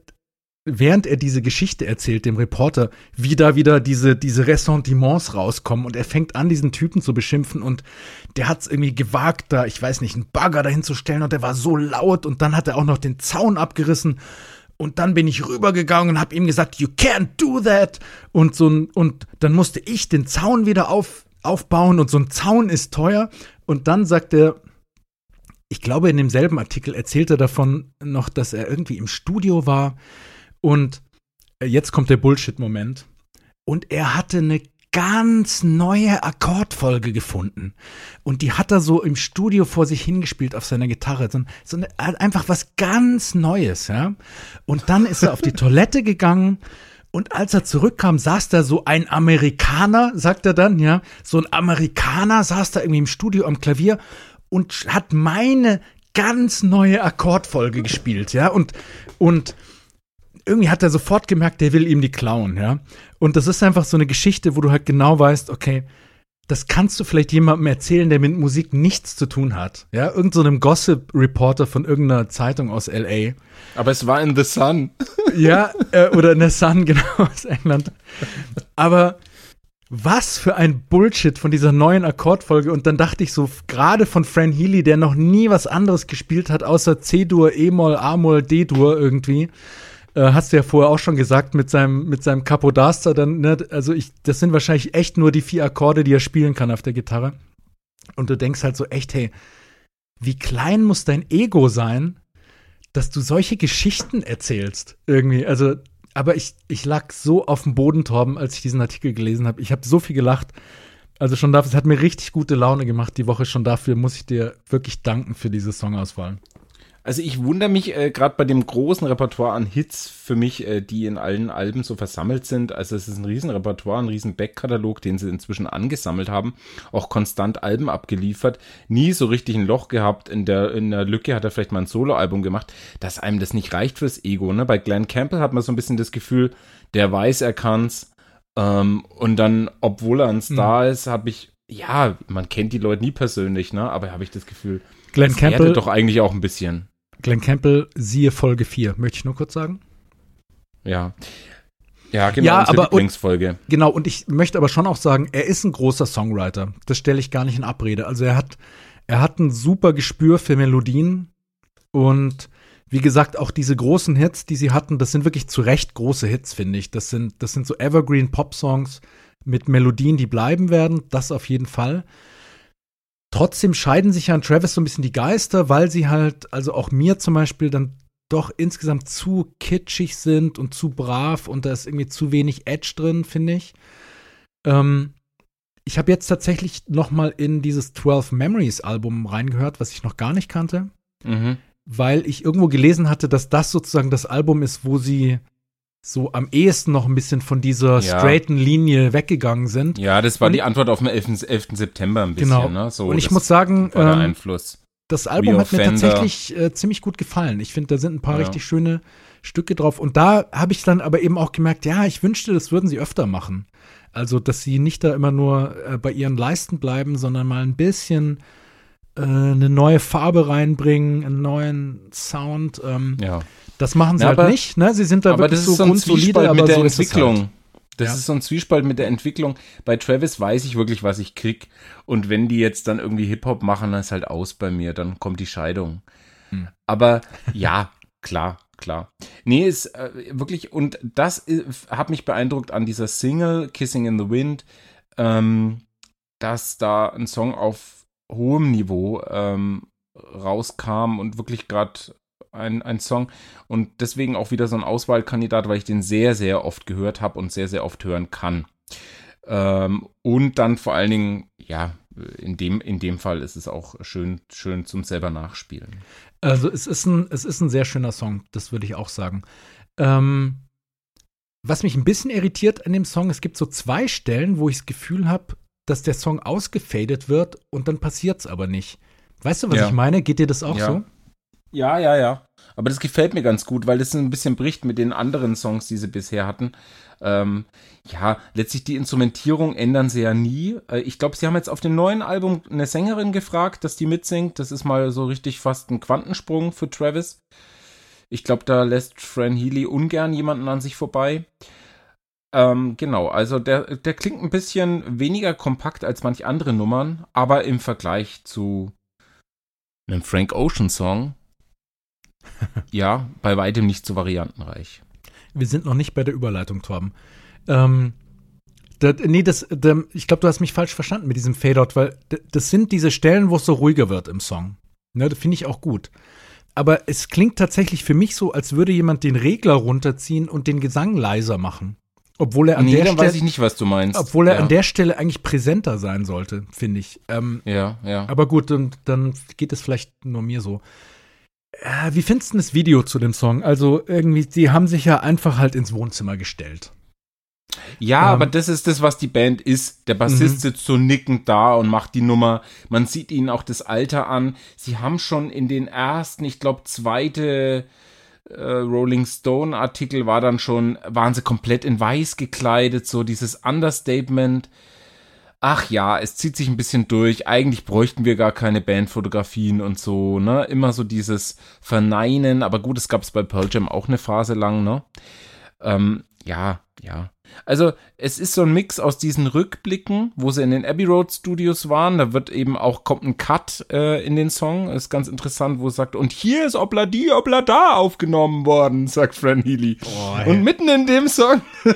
während er diese Geschichte erzählt, dem Reporter, wie da wieder diese, diese Ressentiments rauskommen. Und er fängt an, diesen Typen zu beschimpfen. Und der hat es irgendwie gewagt, da, ich weiß nicht, einen Bagger dahin zu stellen. Und der war so laut. Und dann hat er auch noch den Zaun abgerissen. Und dann bin ich rübergegangen und habe ihm gesagt, you can't do that. Und so und dann musste ich den Zaun wieder auf, aufbauen und so ein Zaun ist teuer und dann sagt er, ich glaube, in demselben Artikel erzählt er davon noch, dass er irgendwie im Studio war und äh, jetzt kommt der Bullshit-Moment. Und er hatte eine ganz neue Akkordfolge gefunden. Und die hat er so im Studio vor sich hingespielt auf seiner Gitarre. So, so eine, einfach was ganz Neues, ja. Und dann ist er auf die Toilette gegangen. Und als er zurückkam, saß da so ein Amerikaner, sagt er dann, ja, so ein Amerikaner saß da irgendwie im Studio am Klavier und hat meine ganz neue Akkordfolge gespielt, ja, und, und irgendwie hat er sofort gemerkt, der will ihm die klauen, ja. Und das ist einfach so eine Geschichte, wo du halt genau weißt, okay, das kannst du vielleicht jemandem erzählen, der mit Musik nichts zu tun hat. Ja, irgend so einem Gossip-Reporter von irgendeiner Zeitung aus L.A. Aber es war in The Sun. Ja, äh, oder in der Sun, genau, aus England. Aber was für ein Bullshit von dieser neuen Akkordfolge. Und dann dachte ich so, gerade von Fran Healy, der noch nie was anderes gespielt hat, außer C-Dur, E-Moll, A-Moll, D-Dur irgendwie. Äh, hast du ja vorher auch schon gesagt, mit seinem, mit seinem Capodaster dann, ne, also ich, das sind wahrscheinlich echt nur die vier Akkorde, die er spielen kann auf der Gitarre. Und du denkst halt so echt, hey, wie klein muss dein Ego sein, dass du solche Geschichten erzählst. Irgendwie. Also, aber ich, ich lag so auf dem Boden, Torben, als ich diesen Artikel gelesen habe. Ich habe so viel gelacht. Also schon dafür, es hat mir richtig gute Laune gemacht die Woche. Schon dafür muss ich dir wirklich danken für diese Songauswahl. Also ich wundere mich äh, gerade bei dem großen Repertoire an Hits für mich, äh, die in allen Alben so versammelt sind. Also es ist ein riesen Repertoire, ein riesen Backkatalog, den sie inzwischen angesammelt haben, auch konstant Alben abgeliefert, nie so richtig ein Loch gehabt. In der in der Lücke hat er vielleicht mal ein Soloalbum gemacht, dass einem das nicht reicht fürs Ego. Ne? Bei Glenn Campbell hat man so ein bisschen das Gefühl, der weiß, er kann's. Ähm, und dann, obwohl er ein Star ist, habe ich ja, man kennt die Leute nie persönlich, ne? Aber habe ich das Gefühl, Glenn das Campbell, doch eigentlich auch ein bisschen. Glenn Campbell, siehe Folge 4. Möchte ich nur kurz sagen? Ja. Ja, genau, Ja, aber- Lieblingsfolge. Genau, und ich möchte aber schon auch sagen, er ist ein großer Songwriter. Das stelle ich gar nicht in Abrede. Also er hat, er hat ein super Gespür für Melodien und wie gesagt, auch diese großen Hits, die sie hatten, das sind wirklich zu Recht große Hits, finde ich. Das sind, das sind so Evergreen Pop-Songs mit Melodien, die bleiben werden. Das auf jeden Fall. Trotzdem scheiden sich ja an Travis so ein bisschen die Geister, weil sie halt, also auch mir zum Beispiel, dann doch insgesamt zu kitschig sind und zu brav und da ist irgendwie zu wenig Edge drin, finde ich. Ähm, ich habe jetzt tatsächlich noch mal in dieses 12 Memories Album reingehört, was ich noch gar nicht kannte, Mhm. weil ich irgendwo gelesen hatte, dass das sozusagen das Album ist, wo sie so am ehesten noch ein bisschen von dieser Ja. straighten Linie weggegangen sind. Ja, das war Und die Antwort auf den 11. 11. September ein bisschen, Genau. ne? So, und ich muss sagen, ähm, Einfluss. das Album hat mir tatsächlich äh, ziemlich gut gefallen. Ich finde, da sind ein paar Ja. richtig schöne Stücke drauf. Und da habe ich dann aber eben auch gemerkt, ja, ich wünschte, das würden sie öfter machen. Also, dass sie nicht da immer nur äh, bei ihren Leisten bleiben, sondern mal ein bisschen äh, eine neue Farbe reinbringen, einen neuen Sound. Ähm, Ja. Das machen sie Ja, halt aber- nicht. Ne? Sie sind da Aber wirklich das so ist so ein grundsolide, Zwiespalt mit der so ist es Entwicklung. Halt. Das Ja. ist so ein Zwiespalt mit der Entwicklung. Bei Travis weiß ich wirklich, was ich krieg. Und wenn die jetzt dann irgendwie Hip-Hop machen, dann ist halt aus bei mir. Dann kommt die Scheidung. Hm. Aber ja, klar, klar. Nee, ist äh, wirklich, und das i- hat mich beeindruckt an dieser Single Kissing in the Wind, ähm, dass da ein Song auf hohem Niveau ähm, rauskam und wirklich gerade ein, ein Song und deswegen auch wieder so ein Auswahlkandidat, weil ich den sehr, sehr oft gehört habe und sehr, sehr oft hören kann. Ähm, und dann vor allen Dingen, ja, in dem, in dem Fall ist es auch schön, schön zum selber nachspielen. Also es ist ein, es ist ein sehr schöner Song, das würde ich auch sagen. Ähm, was mich ein bisschen irritiert an dem Song, es gibt so zwei Stellen, wo ich das Gefühl habe, dass der Song ausgefadet wird und dann passiert es aber nicht. Weißt du, was Ja. ich meine? Geht dir das auch Ja. so? Ja, ja, ja. Aber das gefällt mir ganz gut, weil das ein bisschen bricht mit den anderen Songs, die sie bisher hatten. Ähm, ja, letztlich die Instrumentierung ändern sie ja nie. Äh, ich glaube, sie haben jetzt auf dem neuen Album eine Sängerin gefragt, dass die mitsingt. Das ist mal so richtig fast ein Quantensprung für Travis. Ich glaube, da lässt Fran Healy ungern jemanden an sich vorbei. Ähm, genau, also der, der klingt ein bisschen weniger kompakt als manch andere Nummern, aber im Vergleich zu einem Frank Ocean Song, ja, bei weitem nicht so variantenreich. Wir sind noch nicht bei der Überleitung, Torben. Ähm, da, nee, das, da, ich glaube, du hast mich falsch verstanden mit diesem Fade-Out, weil das sind diese Stellen, wo es so ruhiger wird im Song. Ne, das finde ich auch gut. Aber es klingt tatsächlich für mich so, als würde jemand den Regler runterziehen und den Gesang leiser machen. Obwohl er an nee, der dann weiß ich Stelle, nicht, was du meinst. obwohl er ja. an der Stelle eigentlich präsenter sein sollte, finde ich. Ähm, Ja, ja. aber gut, und dann geht es vielleicht nur mir so. Äh, wie findest du das Video zu dem Song? Also irgendwie, die haben sich ja einfach halt ins Wohnzimmer gestellt. Ja, Ähm, aber das ist das, was die Band ist. Der Bassist Mhm. sitzt so nickend da und macht die Nummer. Man sieht ihnen auch das Alter an. Sie haben schon in den ersten, ich glaube, zweite äh, Rolling Stone Artikel war dann schon, waren sie komplett in weiß gekleidet, so dieses Understatement. Ach ja, es zieht sich ein bisschen durch. Eigentlich bräuchten wir gar keine Bandfotografien und so, ne? Immer so dieses Verneinen. Aber gut, es gab es bei Pearl Jam auch eine Phase lang, ne? Ähm, ja, ja. Also es ist so ein Mix aus diesen Rückblicken, wo sie in den Abbey Road Studios waren. Da wird eben auch, kommt ein Cut äh, in den Song. ist ganz interessant, wo es sagt, und hier ist Obla di, Obla da aufgenommen worden, sagt Fran Healy. und mitten in dem Song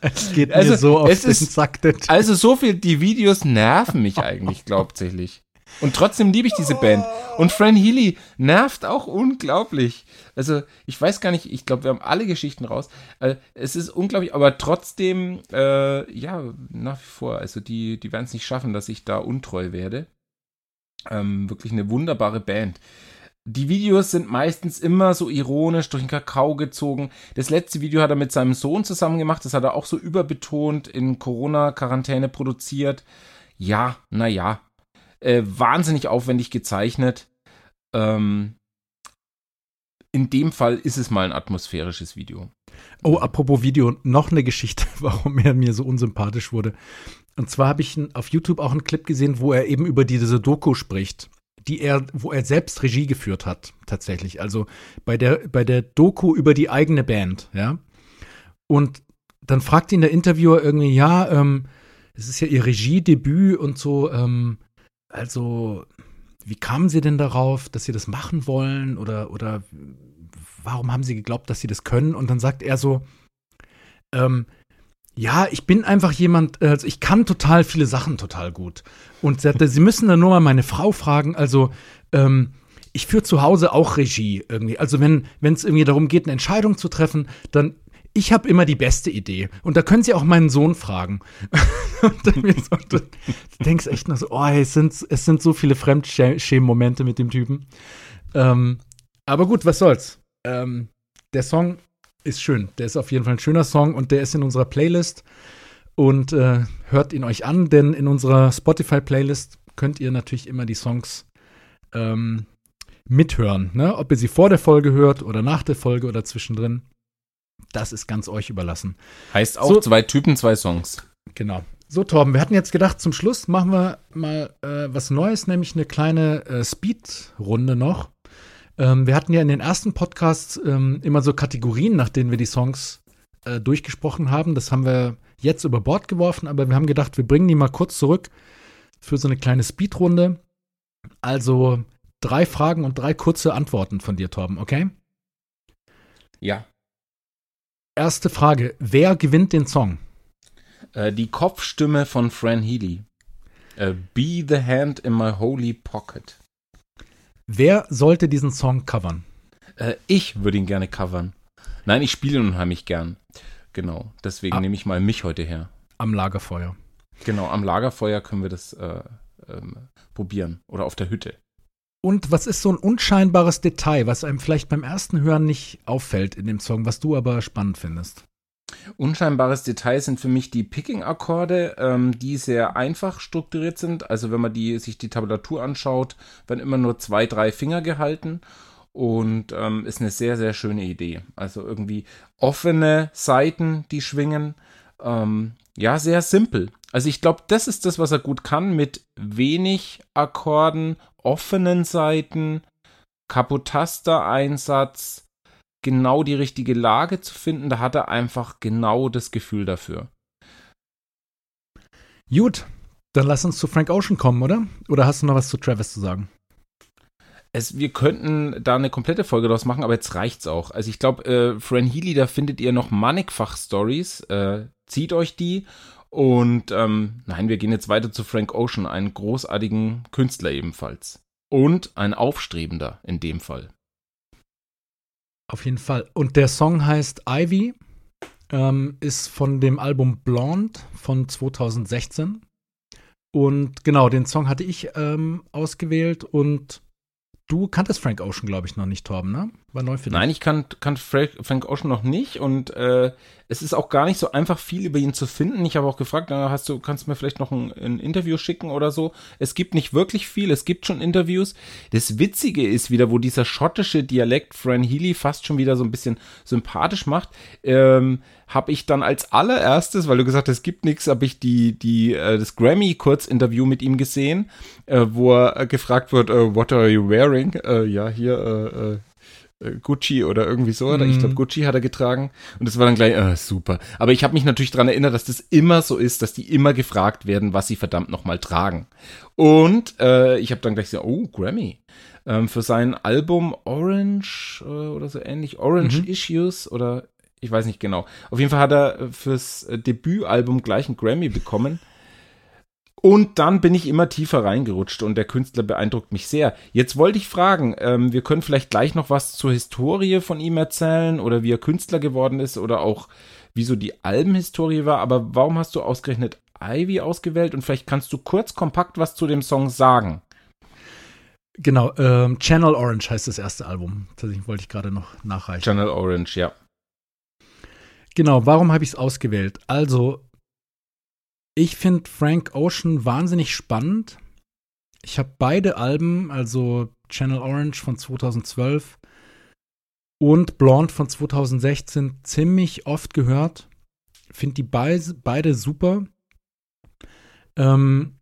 Es geht Also, mir so auf es den ist- Sack. Also so viel, die Videos nerven mich eigentlich hauptsächlich. Und trotzdem liebe ich diese Band. Und Fran Healy nervt auch unglaublich. Also ich weiß gar nicht, ich glaube, wir haben alle Geschichten raus. Äh, es ist unglaublich, aber trotzdem, äh, ja, nach wie vor. Also die, die werden es nicht schaffen, dass ich da untreu werde. Ähm, wirklich eine wunderbare Band. Die Videos sind meistens immer so ironisch durch den Kakao gezogen. Das letzte Video hat er mit seinem Sohn zusammen gemacht. Das hat er auch so überbetont in Corona-Quarantäne produziert. Ja, naja. Äh, wahnsinnig aufwendig gezeichnet. Ähm, in dem Fall ist es mal ein atmosphärisches Video. Oh, apropos Video, noch eine Geschichte, warum er mir so unsympathisch wurde. Und zwar habe ich auf YouTube auch einen Clip gesehen, wo er eben über diese Doku spricht, die er, wo er selbst Regie geführt hat, tatsächlich. Also bei der, bei der Doku über die eigene Band, ja. Und dann fragt ihn der Interviewer irgendwie, ja, ähm, es ist ja ihr Regiedebüt und so, ähm, also, wie kamen Sie denn darauf, dass Sie das machen wollen? Oder, oder warum haben Sie geglaubt, dass Sie das können? Und dann sagt er so, ähm, ja, ich bin einfach jemand, also ich kann total viele Sachen total gut. Und sagte, Sie müssen dann nur mal meine Frau fragen, also, ähm, ich führe zu Hause auch Regie irgendwie. Also wenn es irgendwie darum geht, eine Entscheidung zu treffen, dann ich habe immer die beste Idee. Und da können Sie auch meinen Sohn fragen. so, du denkst echt nur so, oh, es sind, es sind so viele Fremdschämen-Momente mit dem Typen. Ähm, aber gut, was soll's. Ähm, der Song ist schön. Der ist auf jeden Fall ein schöner Song und der ist in unserer Playlist. Und äh, hört ihn euch an, denn in unserer Spotify-Playlist könnt ihr natürlich immer die Songs ähm, mithören. Ne? Ob ihr sie vor der Folge hört oder nach der Folge oder zwischendrin. Das ist ganz euch überlassen. Heißt auch So- zwei Typen, zwei Songs. Genau. So, Torben, wir hatten jetzt gedacht, zum Schluss machen wir mal äh, was Neues, nämlich eine kleine äh, Speed-Runde noch. Ähm, wir hatten ja in den ersten Podcasts ähm, immer so Kategorien, nach denen wir die Songs äh, durchgesprochen haben. Das haben wir jetzt über Bord geworfen, aber wir haben gedacht, wir bringen die mal kurz zurück für so eine kleine Speed-Runde. Also drei Fragen und drei kurze Antworten von dir, Torben, okay? Ja. Erste Frage: Wer gewinnt den Song? Äh, die Kopfstimme von Fran Healy. Äh, Be the hand in my holy pocket. Wer sollte diesen Song covern? Äh, ich würde ihn gerne covern. Nein, ich spiele ihn unheimlich gern. Genau. Deswegen Ah. nehme ich mal mich heute her. Am Lagerfeuer. Genau, am Lagerfeuer können wir das äh, ähm, probieren. Oder auf der Hütte. Und was ist so ein unscheinbares Detail, was einem vielleicht beim ersten Hören nicht auffällt in dem Song, was du aber spannend findest? Unscheinbares Detail sind für mich die Picking-Akkorde, ähm, die sehr einfach strukturiert sind. Also wenn man die, sich die Tabulatur anschaut, werden immer nur zwei, drei Finger gehalten und ähm, ist eine sehr, sehr schöne Idee. Also irgendwie offene Saiten, die schwingen. Ähm, ja, sehr simpel. Also ich glaube, das ist das, was er gut kann, mit wenig Akkorden, offenen Saiten, Kapotaster-Einsatz, genau die richtige Lage zu finden, da hat er einfach genau das Gefühl dafür. Gut, dann lass uns zu Frank Ocean kommen, oder? Oder hast du noch was zu Travis zu sagen? Es, wir könnten da eine komplette Folge draus machen, aber jetzt reicht's auch. Also ich glaube, äh, Fran Healy, da findet ihr noch mannigfach Stories. Äh, zieht euch die. Und ähm, nein, wir gehen jetzt weiter zu Frank Ocean, einen großartigen Künstler ebenfalls. Und ein Aufstrebender in dem Fall. Auf jeden Fall. Und der Song heißt Ivy, ähm, ist von dem Album Blonde von 2016. Und genau, den Song hatte ich ähm, ausgewählt und du kanntest Frank Ocean, glaube ich, noch nicht, Torben, ne? War neu für dich. Nein, ich kann, kann Frank, Ocean noch nicht und äh, es ist auch gar nicht so einfach, viel über ihn zu finden. Ich habe auch gefragt, hast du, kannst du mir vielleicht noch ein, ein Interview schicken oder so? Es gibt nicht wirklich viel, es gibt schon Interviews. Das Witzige ist wieder, wo dieser schottische Dialekt Fran Healy fast schon wieder so ein bisschen sympathisch macht, ähm, habe ich dann als allererstes, weil du gesagt hast, es gibt nichts, habe ich die, die, äh, das Grammy-Kurzinterview mit ihm gesehen, äh, wo er äh, gefragt wird, äh, what are you wearing? Äh, ja, hier, äh, Gucci oder irgendwie so. Oder Ich Mhm. glaube, Gucci hat er getragen. Und das war dann gleich, äh, super. Aber ich habe mich natürlich daran erinnert, dass das immer so ist, dass die immer gefragt werden, was sie verdammt nochmal tragen. Und äh, ich habe dann gleich gesagt, oh, Grammy. Ähm, für sein Album Orange äh, oder so ähnlich, Orange Mhm. Issues oder ich weiß nicht genau. Auf jeden Fall hat er äh, fürs äh, Debütalbum gleich einen Grammy bekommen. Und dann bin ich immer tiefer reingerutscht und der Künstler beeindruckt mich sehr. Jetzt wollte ich fragen, ähm, wir können vielleicht gleich noch was zur Historie von ihm erzählen oder wie er Künstler geworden ist oder auch wie so die Albenhistorie war, aber warum hast du ausgerechnet Ivy ausgewählt und vielleicht kannst du kurz kompakt was zu dem Song sagen? Genau, ähm, Channel Orange heißt das erste Album. Tatsächlich wollte ich gerade noch nachreichen. Channel Orange, ja. Genau, warum habe ich es ausgewählt? Also, ich finde Frank Ocean wahnsinnig spannend. Ich habe beide Alben, also Channel Orange von 2012 und Blonde von 2016, ziemlich oft gehört. Finde die beise, beide super. Ähm,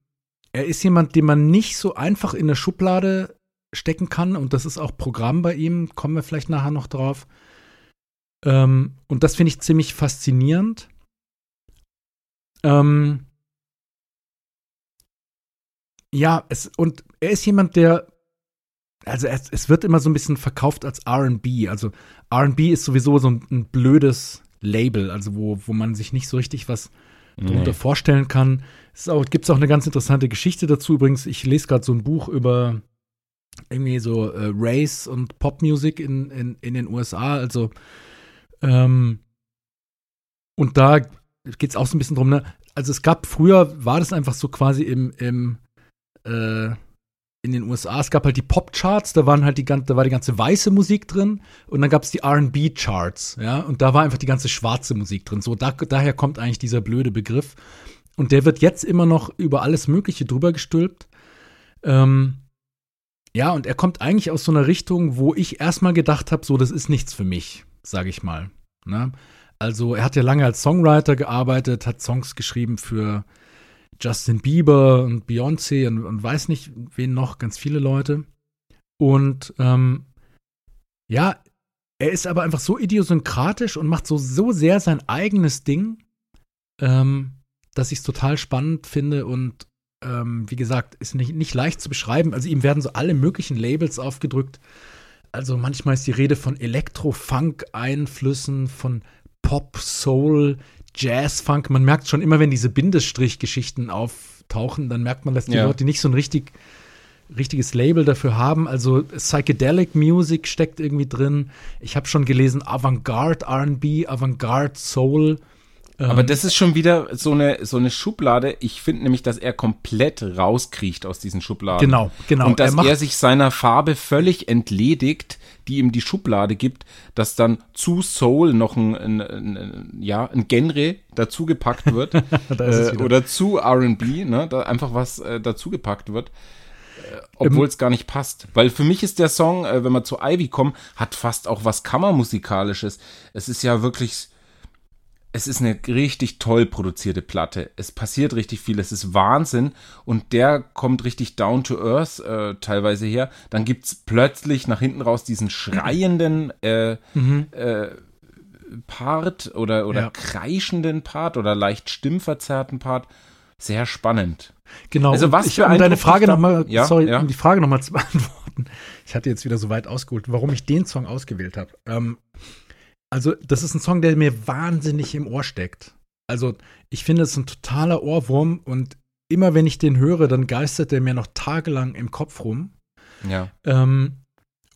er ist jemand, den man nicht so einfach in eine Schublade stecken kann und das ist auch Programm bei ihm, kommen wir vielleicht nachher noch drauf. Ähm, und das finde ich ziemlich faszinierend. Ähm, ja, es, und er ist jemand, der, also es, es wird immer so ein bisschen verkauft als RB. Also RB ist sowieso so ein, ein blödes Label, also wo, wo man sich nicht so richtig was darunter vorstellen kann. Es gibt auch eine ganz interessante Geschichte dazu. Übrigens, ich lese gerade so ein Buch über irgendwie so äh, Race und Popmusik in, in, in den USA. Also, ähm, und da geht es auch so ein bisschen drum, ne? Also es gab früher, war das einfach so quasi im, im äh, in den USA, es gab halt die Pop-Charts, da waren halt die ganze, da war die ganze weiße Musik drin und dann gab es die RB-Charts, ja, und da war einfach die ganze schwarze Musik drin. So, da, daher kommt eigentlich dieser blöde Begriff. Und der wird jetzt immer noch über alles Mögliche drüber gestülpt. Ähm, ja, und er kommt eigentlich aus so einer Richtung, wo ich erstmal gedacht habe, so, das ist nichts für mich, sage ich mal. Ne? Also, er hat ja lange als Songwriter gearbeitet, hat Songs geschrieben für Justin Bieber und Beyoncé und, und weiß nicht, wen noch, ganz viele Leute. Und ähm, ja, er ist aber einfach so idiosynkratisch und macht so, so sehr sein eigenes Ding, ähm, dass ich es total spannend finde und ähm, wie gesagt, ist nicht, nicht leicht zu beschreiben. Also ihm werden so alle möglichen Labels aufgedrückt. Also manchmal ist die Rede von Elektro-Funk-Einflüssen, von Pop, Soul, Jazz-Funk. Man merkt schon immer, wenn diese Bindestrich-Geschichten auftauchen, dann merkt man, dass die Ja. Leute nicht so ein richtig, richtiges Label dafür haben. Also Psychedelic Music steckt irgendwie drin. Ich habe schon gelesen Avantgarde R&B, Avantgarde Soul. Aber Ähm, das ist schon wieder so eine, so eine Schublade. Ich finde nämlich, dass er komplett rauskriecht aus diesen Schubladen. Genau, genau. Und dass Er er, sich seiner Farbe völlig entledigt, die ihm die Schublade gibt, dass dann zu Soul noch ein, ein, ein, ja, ein Genre dazugepackt wird. Äh, oder zu RB, ne, da einfach was äh, dazugepackt wird. Äh, Obwohl es gar nicht passt. Weil für mich ist der Song, äh, wenn wir zu Ivy kommen, hat fast auch was Kammermusikalisches. Es ist ja wirklich es ist eine richtig toll produzierte Platte. Es passiert richtig viel, es ist Wahnsinn und der kommt richtig down to earth äh, teilweise her. Dann gibt's plötzlich nach hinten raus diesen schreienden äh, äh, Part oder, oder Ja. kreischenden Part oder leicht stimmverzerrten Part. Sehr spannend. Genau. Also was ich, für um ein deine Frage nochmal, Ja, sorry, ja. um die Frage nochmal zu beantworten. Ich hatte jetzt wieder so weit ausgeholt, warum ich den Song ausgewählt habe. Ähm, also, das ist ein Song, der mir wahnsinnig im Ohr steckt. Also, ich finde, es ein totaler Ohrwurm und immer wenn ich den höre, dann geistert der mir noch tagelang im Kopf rum. Ja. Ähm,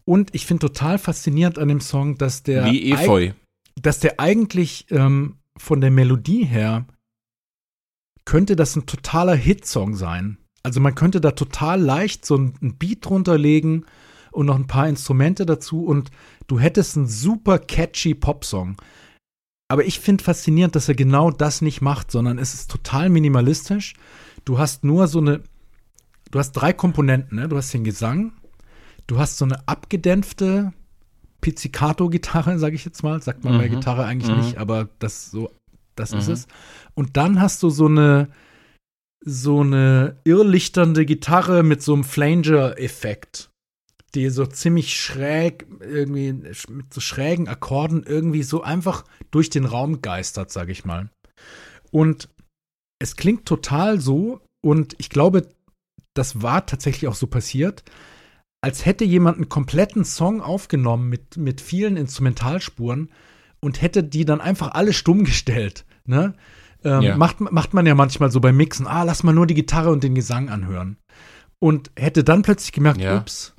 und ich finde total faszinierend an dem Song, dass der Wie Efeu. dass der eigentlich ähm, von der Melodie her könnte das ein totaler Hitsong sein. Also man könnte da total leicht so ein, ein Beat drunter legen und noch ein paar Instrumente dazu und du hättest einen super catchy Popsong. Aber ich finde faszinierend, dass er genau das nicht macht, sondern es ist total minimalistisch. Du hast nur so eine, du hast drei Komponenten, ne? Du hast den Gesang, du hast so eine abgedämpfte Pizzicato-Gitarre, sage ich jetzt mal. Sagt man bei Mhm. Gitarre eigentlich Mhm. nicht, aber das so, das ist Mhm. es. Und dann hast du so eine so eine irrlichternde Gitarre mit so einem Flanger-Effekt, die so ziemlich schräg irgendwie mit so schrägen Akkorden irgendwie so einfach durch den Raum geistert, sage ich mal. Und es klingt total so und ich glaube, das war tatsächlich auch so passiert, als hätte jemand einen kompletten Song aufgenommen mit, mit vielen Instrumentalspuren und hätte die dann einfach alle stumm gestellt. Ne? Ähm, Ja. macht, macht man ja manchmal so beim Mixen, ah, lass mal nur die Gitarre und den Gesang anhören. Und hätte dann plötzlich gemerkt, Ja. ups,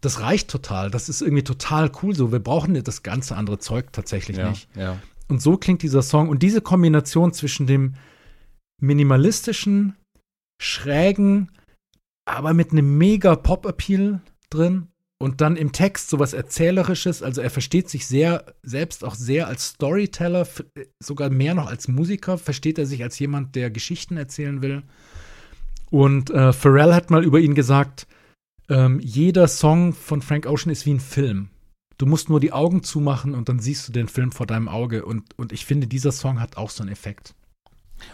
das reicht total, das ist irgendwie total cool so, wir brauchen das ganze andere Zeug tatsächlich Ja, nicht. ja. Und so klingt dieser Song. Und diese Kombination zwischen dem minimalistischen, schrägen, aber mit einem mega Pop-Appeal drin und dann im Text sowas Erzählerisches. Also er versteht sich sehr, selbst auch sehr als Storyteller, f- sogar mehr noch als Musiker, versteht er sich als jemand, der Geschichten erzählen will. Und äh, Pharrell hat mal über ihn gesagt, ähm, jeder Song von Frank Ocean ist wie ein Film. Du musst nur die Augen zumachen und dann siehst du den Film vor deinem Auge. Und, und ich finde, dieser Song hat auch so einen Effekt.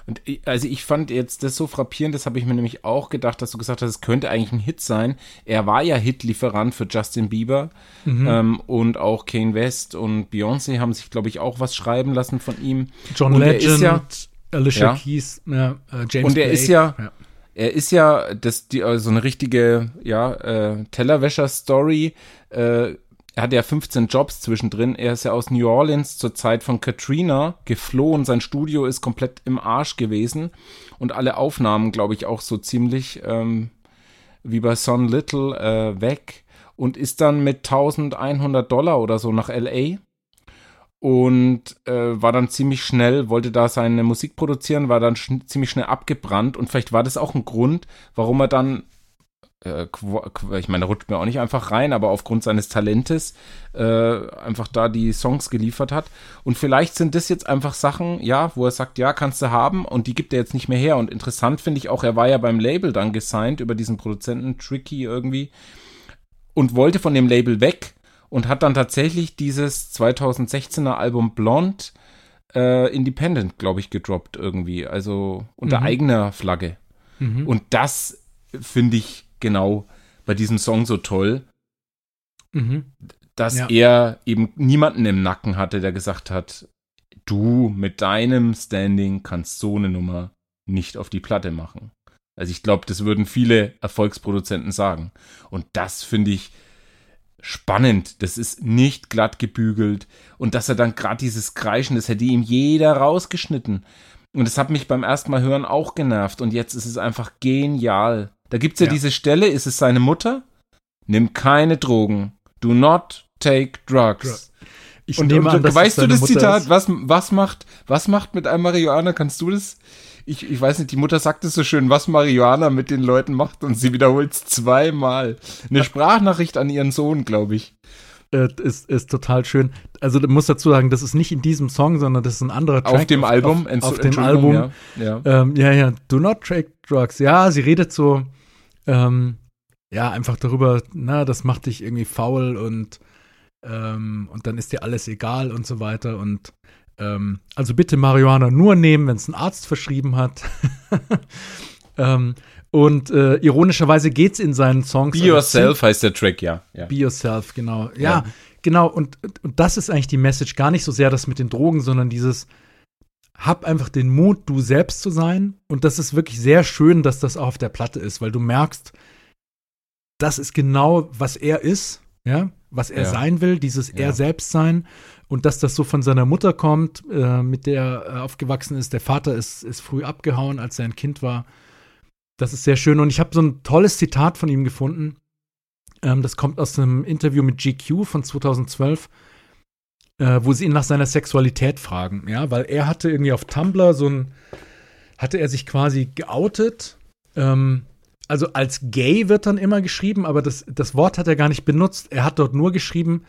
Und ich, also ich fand jetzt das so frappierend, das habe ich mir nämlich auch gedacht, dass du gesagt hast, es könnte eigentlich ein Hit sein. Er war ja Hitlieferant für Justin Bieber Mhm. ähm, und auch Kane West und Beyoncé haben sich, glaube ich, auch was schreiben lassen von ihm. John und er Legend, ist ja- Alicia Ja. Keys, ja, äh, James Und er Blake. ist ja- ja. Er ist ja das, die, äh, so eine richtige ja, äh, Tellerwäscher-Story. Äh, er hatte ja 15 Jobs zwischendrin. Er ist ja aus New Orleans zur Zeit von Katrina geflohen. Sein Studio ist komplett im Arsch gewesen. Und alle Aufnahmen, glaube ich, auch so ziemlich ähm, wie bei Son Little äh, weg. und ist dann mit 1100 Dollar oder so nach LA und äh, war dann ziemlich schnell, wollte da seine Musik produzieren, war dann schn ziemlich schnell abgebrannt und vielleicht war das auch ein Grund, warum er dann äh, ich meine, er rutscht mir auch nicht einfach rein, aber aufgrund seines Talentes äh, einfach da die Songs geliefert hat. Und vielleicht sind das jetzt einfach Sachen, ja, wo er sagt, ja, kannst du haben und die gibt er jetzt nicht mehr her. Und interessant finde ich auch, er war ja beim Label dann gesigned über diesen Produzenten Tricky irgendwie und wollte von dem Label weg und hat dann tatsächlich dieses 2016er Album Blonde äh, Independent, glaube ich, gedroppt irgendwie. Also unter Mhm. eigener Flagge. Mhm. Und das finde ich genau bei diesem Song so toll, Mhm. dass Ja. er eben niemanden im Nacken hatte, der gesagt hat, du mit deinem Standing kannst so eine Nummer nicht auf die Platte machen. Also ich glaube, das würden viele Erfolgsproduzenten sagen. Und das finde ich spannend. Das ist nicht glatt gebügelt. Und dass er dann gerade dieses Kreischen, das hätte ihm jeder rausgeschnitten. Und das hat mich beim ersten Mal hören auch genervt. Und jetzt ist es einfach genial. Da gibt es ja, Ja. diese Stelle, ist es seine Mutter? Nimm keine Drogen. Do not take drugs. Ich Und, nehme und an, dass weißt du das Mutter Zitat? ist. Was, was, macht, was macht mit einem Marihuana? Kannst du das? Ich, ich weiß nicht, die Mutter sagt es so schön, was Marihuana mit den Leuten macht und sie wiederholt es zweimal. Eine Sprachnachricht an ihren Sohn, glaube ich. Äh, ist, ist total schön. Also, du musst dazu sagen, das ist nicht in diesem Song, sondern das ist ein anderer Track. Auf dem Album. Auf, auf dem Album. Ja, ja. Ähm, ja, ja, do not take drugs. Ja, sie redet so, ähm, ja, einfach darüber, na, das macht dich irgendwie faul und, ähm, und dann ist dir alles egal und so weiter. Und ähm, also bitte Marihuana nur nehmen, wenn es ein Arzt verschrieben hat. ähm, und äh, ironischerweise geht's in seinen Songs. Be Yourself heißt der Track, ja. ja. Be yourself, genau. Ja, Ja. genau. Und, und das ist eigentlich die Message. Gar nicht so sehr das mit den Drogen, sondern dieses, hab einfach den Mut, du selbst zu sein. Und das ist wirklich sehr schön, dass das auch auf der Platte ist, weil du merkst, das ist genau, was er ist, ja, was er Ja. sein will, dieses Ja. er selbst sein. Und dass das so von seiner Mutter kommt, äh, mit der er aufgewachsen ist. Der Vater ist, ist früh abgehauen, als er ein Kind war. Das ist sehr schön. Und ich habe so ein tolles Zitat von ihm gefunden. Ähm, das kommt aus einem Interview mit GQ von 2012, äh, wo sie ihn nach seiner Sexualität fragen. Ja, weil er hatte irgendwie auf Tumblr so ein, hatte er sich quasi geoutet. Ähm, also als gay wird dann immer geschrieben, aber das, das Wort hat er gar nicht benutzt. Er hat dort nur geschrieben,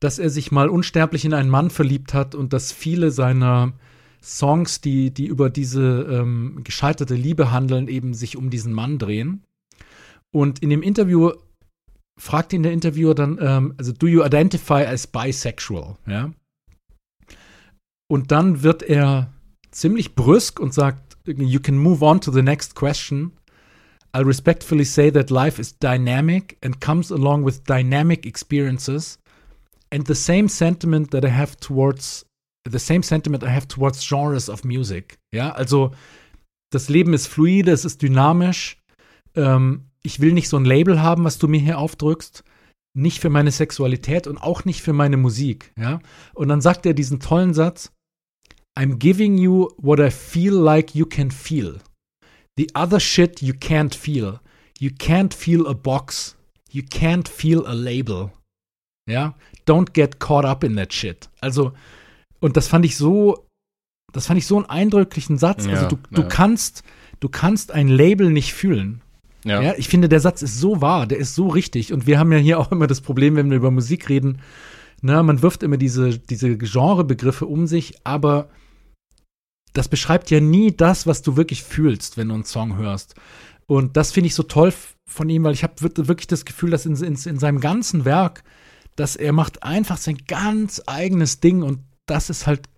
dass er sich mal unsterblich in einen Mann verliebt hat und dass viele seiner Songs, die, die über diese ähm, gescheiterte Liebe handeln, eben sich um diesen Mann drehen. Und in dem Interview fragt ihn der Interviewer dann, ähm, also do you identify as bisexual? Ja. Und dann wird er ziemlich brüsk und sagt, you can move on to the next question. I'll respectfully say that life is dynamic and comes along with dynamic experiences and the same sentiment that I have towards the same sentiment I have towards genres of music. Ja, also das Leben ist fluide, es ist dynamisch. Ähm, ich will nicht so ein Label haben, was du mir hier aufdrückst. Nicht für meine Sexualität und auch nicht für meine Musik. Ja, und dann sagt er diesen tollen Satz: I'm giving you what I feel like you can feel. The other shit you can't feel. You can't feel a box. You can't feel a label. Ja, don't get caught up in that shit. Also, und das fand ich so, das fand ich so einen eindrücklichen Satz. Ja, also du, du ja. kannst, du kannst ein Label nicht fühlen. Ja. Ja. ich finde, der Satz ist so wahr, der ist so richtig. Und wir haben ja hier auch immer das Problem, wenn wir über Musik reden, na, man wirft immer diese, diese Genrebegriffe um sich, aber das beschreibt ja nie das, was du wirklich fühlst, wenn du einen Song hörst. Und das finde ich so toll von ihm, weil ich habe wirklich das Gefühl, dass in, in, in seinem ganzen Werk, dass er macht einfach sein ganz eigenes Ding und das ist halt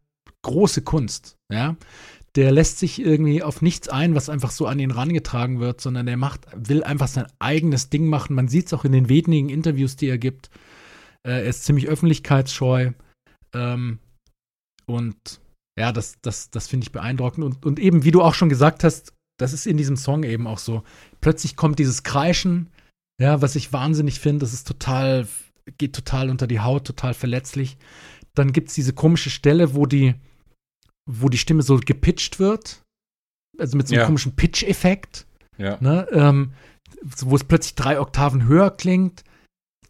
große Kunst, ja. Der lässt sich irgendwie auf nichts ein, was einfach so an ihn rangetragen wird, sondern er macht, will einfach sein eigenes Ding machen. Man sieht es auch in den wenigen Interviews, die er gibt. Äh, er ist ziemlich öffentlichkeitsscheu. Ähm, und ja, das, das, das finde ich beeindruckend. Und, und eben, wie du auch schon gesagt hast, das ist in diesem Song eben auch so. Plötzlich kommt dieses Kreischen, ja, was ich wahnsinnig finde. Das ist total, geht total unter die Haut, total verletzlich. Dann gibt es diese komische Stelle, wo die, wo die Stimme so gepitcht wird. Also mit so einem Ja. komischen Pitch-Effekt Ja. ne, ähm, wo es plötzlich drei Oktaven höher klingt.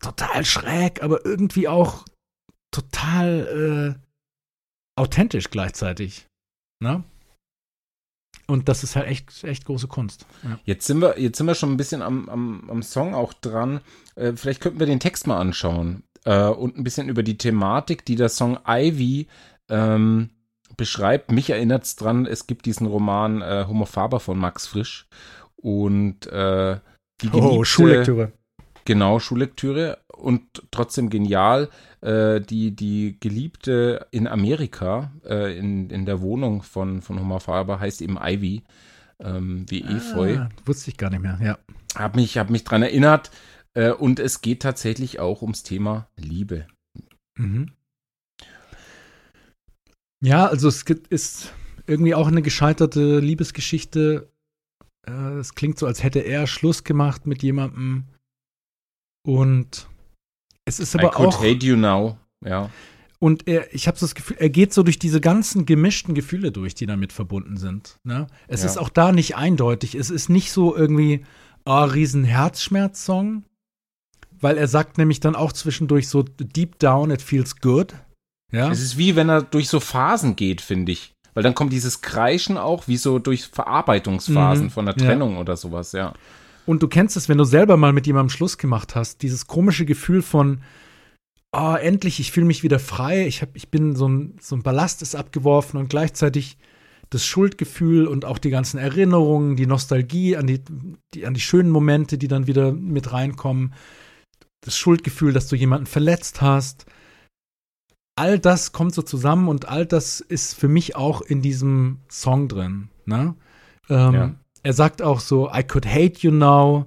total schräg, aber irgendwie auch total äh, authentisch gleichzeitig. Ne? Und das ist halt echt, echt große Kunst. Ja. Jetzt sind wir, jetzt sind wir schon ein bisschen am, am, am Song auch dran. Äh, vielleicht könnten wir den Text mal anschauen äh, und ein bisschen über die Thematik, die der Song Ivy ähm, beschreibt. Mich erinnert es dran, es gibt diesen Roman äh, Homo Faber von Max Frisch und äh, die Oh, geliebte- Schullektüre. Genau, Schullektüre und trotzdem genial. Äh, die, die Geliebte in Amerika, äh, in, in der Wohnung von, von Homer Faber, heißt eben Ivy, ähm, wie Efeu. Ah, wusste ich gar nicht mehr, ja. Hab mich, hab mich dran erinnert. Äh, und es geht tatsächlich auch ums Thema Liebe. Mhm. Ja, also es gibt, ist irgendwie auch eine gescheiterte Liebesgeschichte. Äh, es klingt so, als hätte er Schluss gemacht mit jemandem. Und es ist I aber could auch. hate you now. Ja. Und er, ich habe so das Gefühl, er geht so durch diese ganzen gemischten Gefühle durch, die damit verbunden sind. Ne? Es Ja. ist auch da nicht eindeutig. Es ist nicht so irgendwie, ah, riesen Herzschmerz-Song, weil er sagt nämlich dann auch zwischendurch so, deep down, it feels good. Ja. Es ist wie wenn er durch so Phasen geht, finde ich. Weil dann kommt dieses Kreischen auch wie so durch Verarbeitungsphasen Mhm, von der ja. Trennung oder sowas, ja. Und du kennst es, wenn du selber mal mit jemandem Schluss gemacht hast, dieses komische Gefühl von, ah, endlich, ich fühle mich wieder frei, ich, hab, ich bin so ein, so ein Ballast ist abgeworfen und gleichzeitig das Schuldgefühl und auch die ganzen Erinnerungen, die Nostalgie an die, die, an die schönen Momente, die dann wieder mit reinkommen, das Schuldgefühl, dass du jemanden verletzt hast. All das kommt so zusammen und all das ist für mich auch in diesem Song drin. Ne? Ähm, Ja. Er sagt auch so, I could hate you now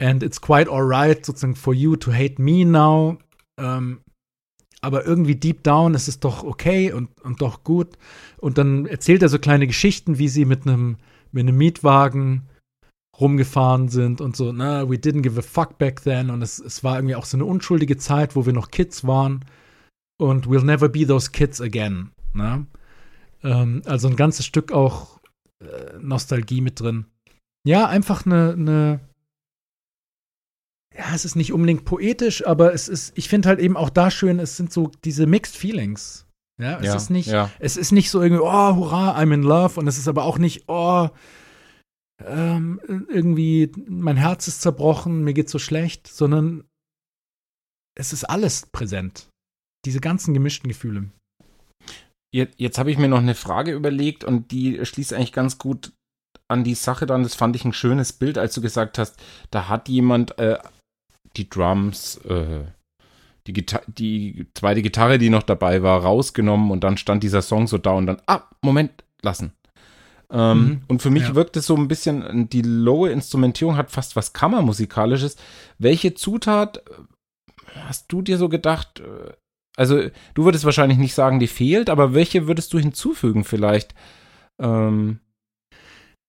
and it's quite alright, sozusagen for you to hate me now. Ähm, aber irgendwie deep down ist es doch okay und, und doch gut. Und dann erzählt er so kleine Geschichten, wie sie mit einem mit einem Mietwagen rumgefahren sind und so, na, we didn't give a fuck back then. Und es, es war irgendwie auch so eine unschuldige Zeit, wo wir noch Kids waren. Und we'll never be those kids again. Ne? Ähm, also ein ganzes Stück auch äh, Nostalgie mit drin. Ja, einfach eine, eine ja, es ist nicht unbedingt poetisch, aber es ist, ich finde halt eben auch da schön, es sind so diese Mixed Feelings. Ja, es ja, ist nicht, ja. es ist nicht so irgendwie, oh, hurra, I'm in love. Und es ist aber auch nicht, oh, ähm, irgendwie, mein Herz ist zerbrochen, mir geht's so schlecht, sondern es ist alles präsent. Diese ganzen gemischten Gefühle. Jetzt, jetzt habe ich mir noch eine Frage überlegt und die schließt eigentlich ganz gut an die Sache dann. Das fand ich ein schönes Bild, als du gesagt hast, da hat jemand äh, die Drums, äh, die, Gita die zweite Gitarre, die noch dabei war, rausgenommen und dann stand dieser Song so da und dann, ah, Moment, lassen. Ähm, Mhm. Und für mich Ja. wirkt es so ein bisschen, die lowe Instrumentierung hat fast was Kammermusikalisches. Welche Zutat äh, hast du dir so gedacht, äh, also du würdest wahrscheinlich nicht sagen, die fehlt, aber welche würdest du hinzufügen vielleicht? Ähm,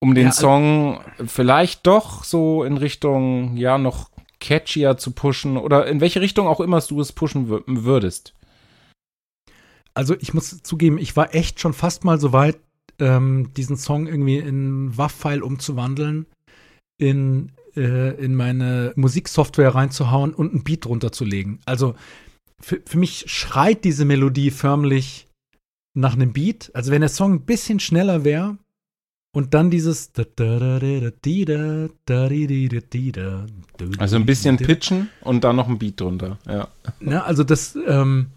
um den Ja, also- Song vielleicht doch so in Richtung, ja, noch catchier zu pushen oder in welche Richtung auch immer du es pushen wür- würdest. Also ich muss zugeben, ich war echt schon fast mal so weit, ähm, diesen Song irgendwie in WAV-File umzuwandeln, in, äh, in meine Musiksoftware reinzuhauen und einen Beat runterzulegen. Also für, für mich schreit diese Melodie förmlich nach einem Beat. Also wenn der Song ein bisschen schneller wäre und dann dieses Also ein bisschen pitchen und dann noch ein Beat drunter. Ja. Ne, also das, ähm,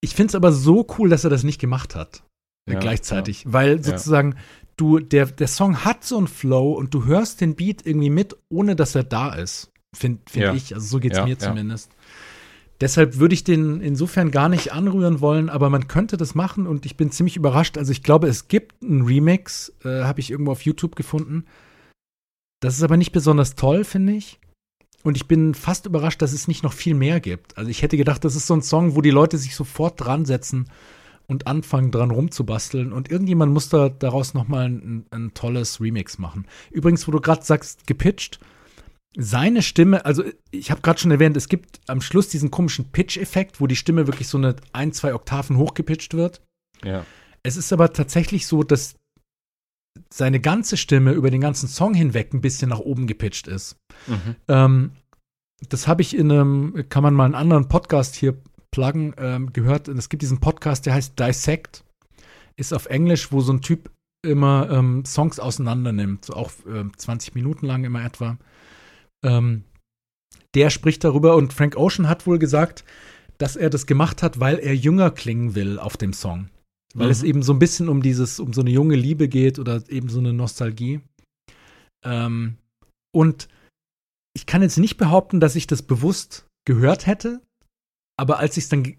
ich finde es aber so cool, dass er das nicht gemacht hat. Ja, gleichzeitig. Weil sozusagen du, der, der Song hat so einen Flow und du hörst den Beat irgendwie mit, ohne dass er da ist. Finde find Ja. ich. Also so geht es Ja, mir ja. zumindest. Deshalb würde ich den insofern gar nicht anrühren wollen, aber man könnte das machen und ich bin ziemlich überrascht. Also ich glaube, es gibt einen Remix, äh, habe ich irgendwo auf YouTube gefunden. Das ist aber nicht besonders toll, finde ich. Und ich bin fast überrascht, dass es nicht noch viel mehr gibt. Also ich hätte gedacht, das ist so ein Song, wo die Leute sich sofort dran setzen und anfangen dran rumzubasteln. Und irgendjemand muss da daraus noch mal ein, ein tolles Remix machen. Übrigens, wo du gerade sagst, gepitcht, seine Stimme, also ich habe gerade schon erwähnt, es gibt am Schluss diesen komischen Pitch-Effekt, wo die Stimme wirklich so eine ein, zwei Oktaven hochgepitcht wird. Ja. Es ist aber tatsächlich so, dass seine ganze Stimme über den ganzen Song hinweg ein bisschen nach oben gepitcht ist. Mhm. Ähm, das habe ich in einem, kann man mal einen anderen Podcast hier pluggen, ähm, gehört. Und es gibt diesen Podcast, der heißt Dissect. Ist auf Englisch, wo so ein Typ immer ähm, Songs auseinander nimmt, so auch ähm, 20 Minuten lang immer etwa. Ähm, der spricht darüber und Frank Ocean hat wohl gesagt, dass er das gemacht hat, weil er jünger klingen will auf dem Song. Weil Mhm. es eben so ein bisschen um dieses, um so eine junge Liebe geht oder eben so eine Nostalgie. Ähm, und ich kann jetzt nicht behaupten, dass ich das bewusst gehört hätte, aber als ich es dann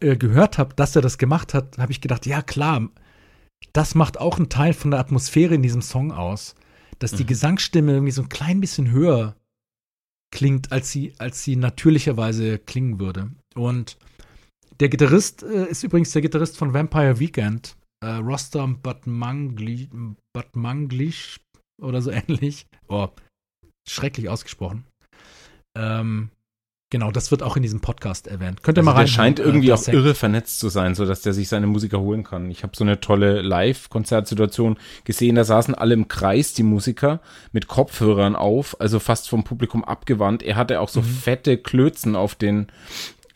äh, gehört habe, dass er das gemacht hat, habe ich gedacht, ja klar, das macht auch einen Teil von der Atmosphäre in diesem Song aus, dass die Mhm. Gesangsstimme irgendwie so ein klein bisschen höher klingt, als sie, als sie natürlicherweise klingen würde. Und der Gitarrist äh, ist übrigens der Gitarrist von Vampire Weekend, äh, Rostam Batmangli, Batmanglish oder so ähnlich. Oh, schrecklich ausgesprochen. Ähm, genau, das wird auch in diesem Podcast erwähnt. Könnt ihr Also mal rein. der scheint irgendwie auch irre vernetzt zu sein, sodass der sich seine Musiker holen kann. Ich habe so eine tolle Live-Konzertsituation gesehen, da saßen alle im Kreis, die Musiker, mit Kopfhörern auf, also fast vom Publikum abgewandt. Er hatte auch so Mhm. fette Klötzen auf den,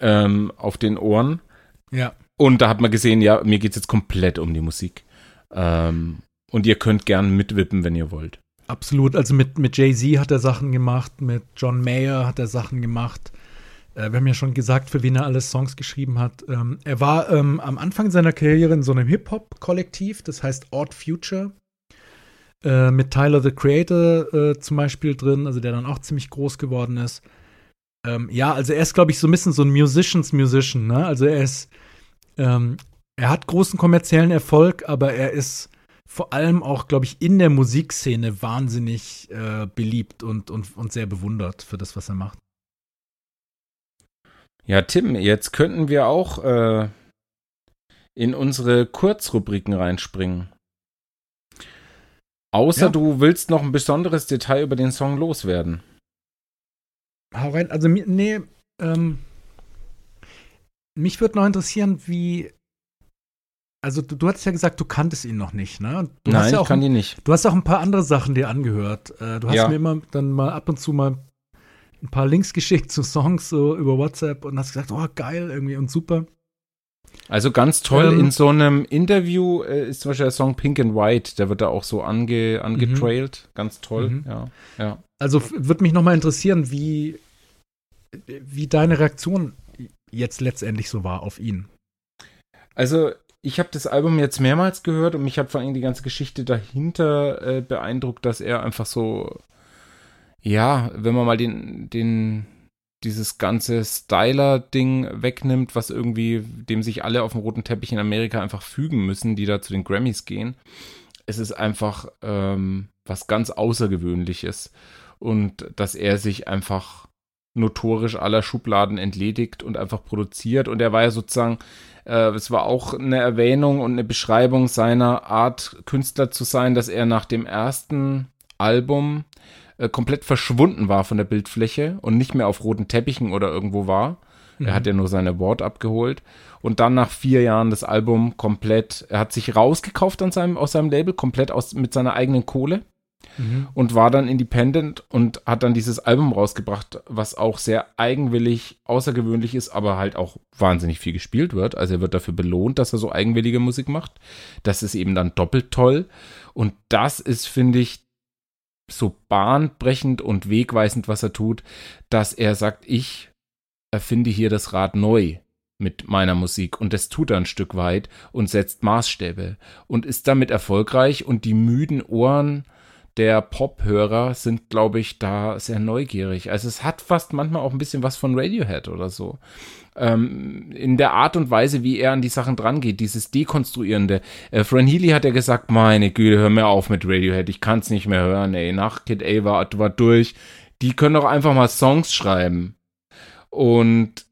ähm, auf den Ohren. Ja. Und da hat man gesehen, ja, mir geht's jetzt komplett um die Musik. Ähm, und ihr könnt gern mitwippen, wenn ihr wollt. Absolut. Also mit, mit Jay-Z hat er Sachen gemacht, mit John Mayer hat er Sachen gemacht. Äh, wir haben ja schon gesagt, für wen er alles Songs geschrieben hat. Ähm, er war ähm, am Anfang seiner Karriere in so einem Hip-Hop-Kollektiv, das heißt Odd Future. Äh, mit Tyler the Creator äh, zum Beispiel drin, also der dann auch ziemlich groß geworden ist. Ähm, ja, also er ist, glaube ich, so ein bisschen so ein Musicians Musician, ne? Also er ist, ähm, er hat großen kommerziellen Erfolg, aber er ist vor allem auch, glaube ich, in der Musikszene wahnsinnig äh, beliebt und, und, und sehr bewundert für das, was er macht. Ja, Tim, jetzt könnten wir auch äh, in unsere Kurzrubriken reinspringen. Außer Ja. du willst noch ein besonderes Detail über den Song loswerden. Hau rein. Also, nee, ähm, mich würde noch interessieren, wie. Also, du, du hattest ja gesagt, du kanntest ihn noch nicht, ne? Du hast Nein, ja ich kann ein, die nicht. Du hast auch ein paar andere Sachen dir angehört. Äh, du hast Ja. mir immer dann mal ab und zu mal ein paar Links geschickt zu Songs so über WhatsApp und hast gesagt, oh, geil, irgendwie und super. Also ganz toll, Ähm, in so einem Interview äh, ist zum Beispiel der Song Pink and White, der wird da auch so ange, angetrailt. Ganz toll, Mhm. ja. ja. Also würde mich noch mal interessieren, wie, wie deine Reaktion jetzt letztendlich so war auf ihn. Also, ich habe das Album jetzt mehrmals gehört und mich hat vor allem die ganze Geschichte dahinter äh, beeindruckt, dass er einfach so, ja, wenn man mal den, den, dieses ganze Styler-Ding wegnimmt, was irgendwie, dem sich alle auf dem roten Teppich in Amerika einfach fügen müssen, die da zu den Grammys gehen. Es ist einfach ähm, was ganz Außergewöhnliches. Und dass er sich einfach notorisch aller Schubladen entledigt und einfach produziert. Und er war ja sozusagen, äh, es war auch eine Erwähnung und eine Beschreibung seiner Art, Künstler zu sein, dass er nach dem ersten Album äh, komplett verschwunden war von der Bildfläche und nicht mehr auf roten Teppichen oder irgendwo war. Er hat ja nur seine Award abgeholt. Und dann nach vier Jahren das Album komplett, er hat sich rausgekauft an seinem, aus seinem Label, komplett aus, mit seiner eigenen Kohle Mhm. und war dann independent und hat dann dieses Album rausgebracht, was auch sehr eigenwillig, außergewöhnlich ist, aber halt auch wahnsinnig viel gespielt wird. Also er wird dafür belohnt, dass er so eigenwillige Musik macht. Das ist eben dann doppelt toll. Und das ist, finde ich, so bahnbrechend und wegweisend, was er tut, dass er sagt, ich erfinde hier das Rad neu mit meiner Musik und das tut er ein Stück weit und setzt Maßstäbe und ist damit erfolgreich und die müden Ohren der Pop-Hörer sind, glaube ich, da sehr neugierig. Also es hat fast manchmal auch ein bisschen was von Radiohead oder so. Ähm, in der Art und Weise, wie er an die Sachen drangeht, dieses Dekonstruierende. Äh, Fran Healy hat ja gesagt, meine Güte, hör mir auf mit Radiohead, ich kann es nicht mehr hören, ey. Nach Kid A war, war durch. Die können doch einfach mal Songs schreiben. Und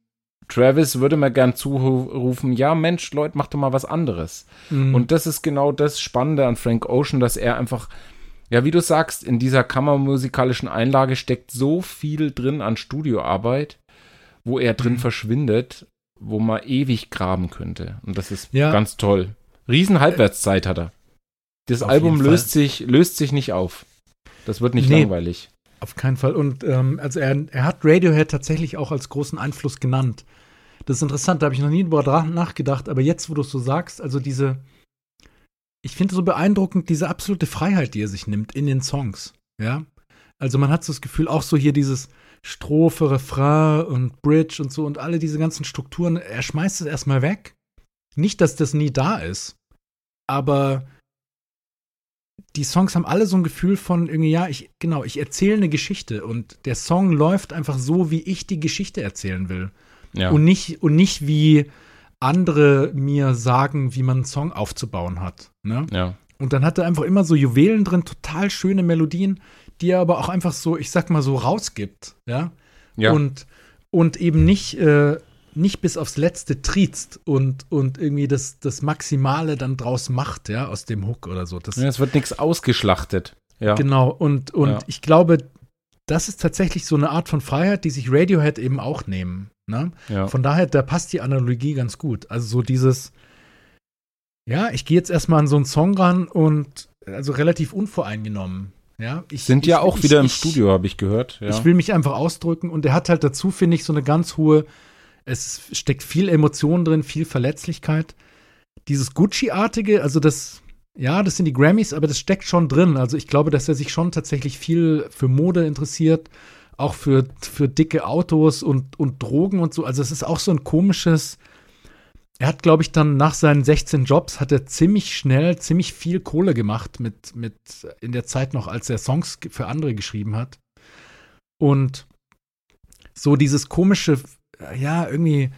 Travis würde mir gern zurufen, ja Mensch, Leute, mach doch mal was anderes. Mhm. Und das ist genau das Spannende an Frank Ocean, dass er einfach, ja, wie du sagst, in dieser kammermusikalischen Einlage steckt so viel drin an Studioarbeit, wo er drin Mhm. verschwindet, wo man ewig graben könnte. Und das ist Ja. ganz toll. Riesen Halbwertszeit hat er. Das Auf Album Fall. löst sich, löst sich nicht auf. Das wird nicht Nee. langweilig. auf keinen Fall. Und ähm, also er, er hat Radiohead tatsächlich auch als großen Einfluss genannt. Das ist interessant, da habe ich noch nie drüber nachgedacht, aber jetzt, wo du es so sagst, also diese, ich finde so beeindruckend, diese absolute Freiheit, die er sich nimmt in den Songs. Ja. Also man hat so das Gefühl, auch so hier dieses Strophe, Refrain und Bridge und so und alle diese ganzen Strukturen, er schmeißt es erstmal weg. Nicht, dass das nie da ist, aber die Songs haben alle so ein Gefühl von irgendwie, ja, ich, genau, ich erzähle eine Geschichte und der Song läuft einfach so, wie ich die Geschichte erzählen will. Ja. Und nicht, und nicht wie andere mir sagen, wie man einen Song aufzubauen hat. Ne? ja. Und dann hat er einfach immer so Juwelen drin, total schöne Melodien, die er aber auch einfach so, ich sag mal so, rausgibt. Ja. Ja. Und, und eben nicht, äh, nicht bis aufs Letzte triezt und, und irgendwie das, das Maximale dann draus macht, ja, aus dem Hook oder so. Das, ja. Es wird nichts ausgeschlachtet. Ja. Genau, und, und Ja. ich glaube, das ist tatsächlich so eine Art von Freiheit, die sich Radiohead eben auch nehmen. Ne? ja. Von daher, da passt die Analogie ganz gut. Also so dieses, ja, ich gehe jetzt erstmal an so einen Song ran und also relativ unvoreingenommen. Ja, ich, Sind ja ich, auch ich, wieder im Studio, habe ich gehört. Ja. Ich will mich einfach ausdrücken und er hat halt dazu, finde ich, so eine ganz hohe, es steckt viel Emotion drin, viel Verletzlichkeit. Dieses Gucci-artige, also das, ja, das sind die Grammys, aber das steckt schon drin. Also ich glaube, dass er sich schon tatsächlich viel für Mode interessiert, auch für, für dicke Autos und, und Drogen und so. Also es ist auch so ein komisches, er hat, glaube ich, dann nach seinen 16 Jobs hat er ziemlich schnell, ziemlich viel Kohle gemacht mit, mit in der Zeit noch, als er Songs für andere geschrieben hat. Und so dieses komische, ja, irgendwie,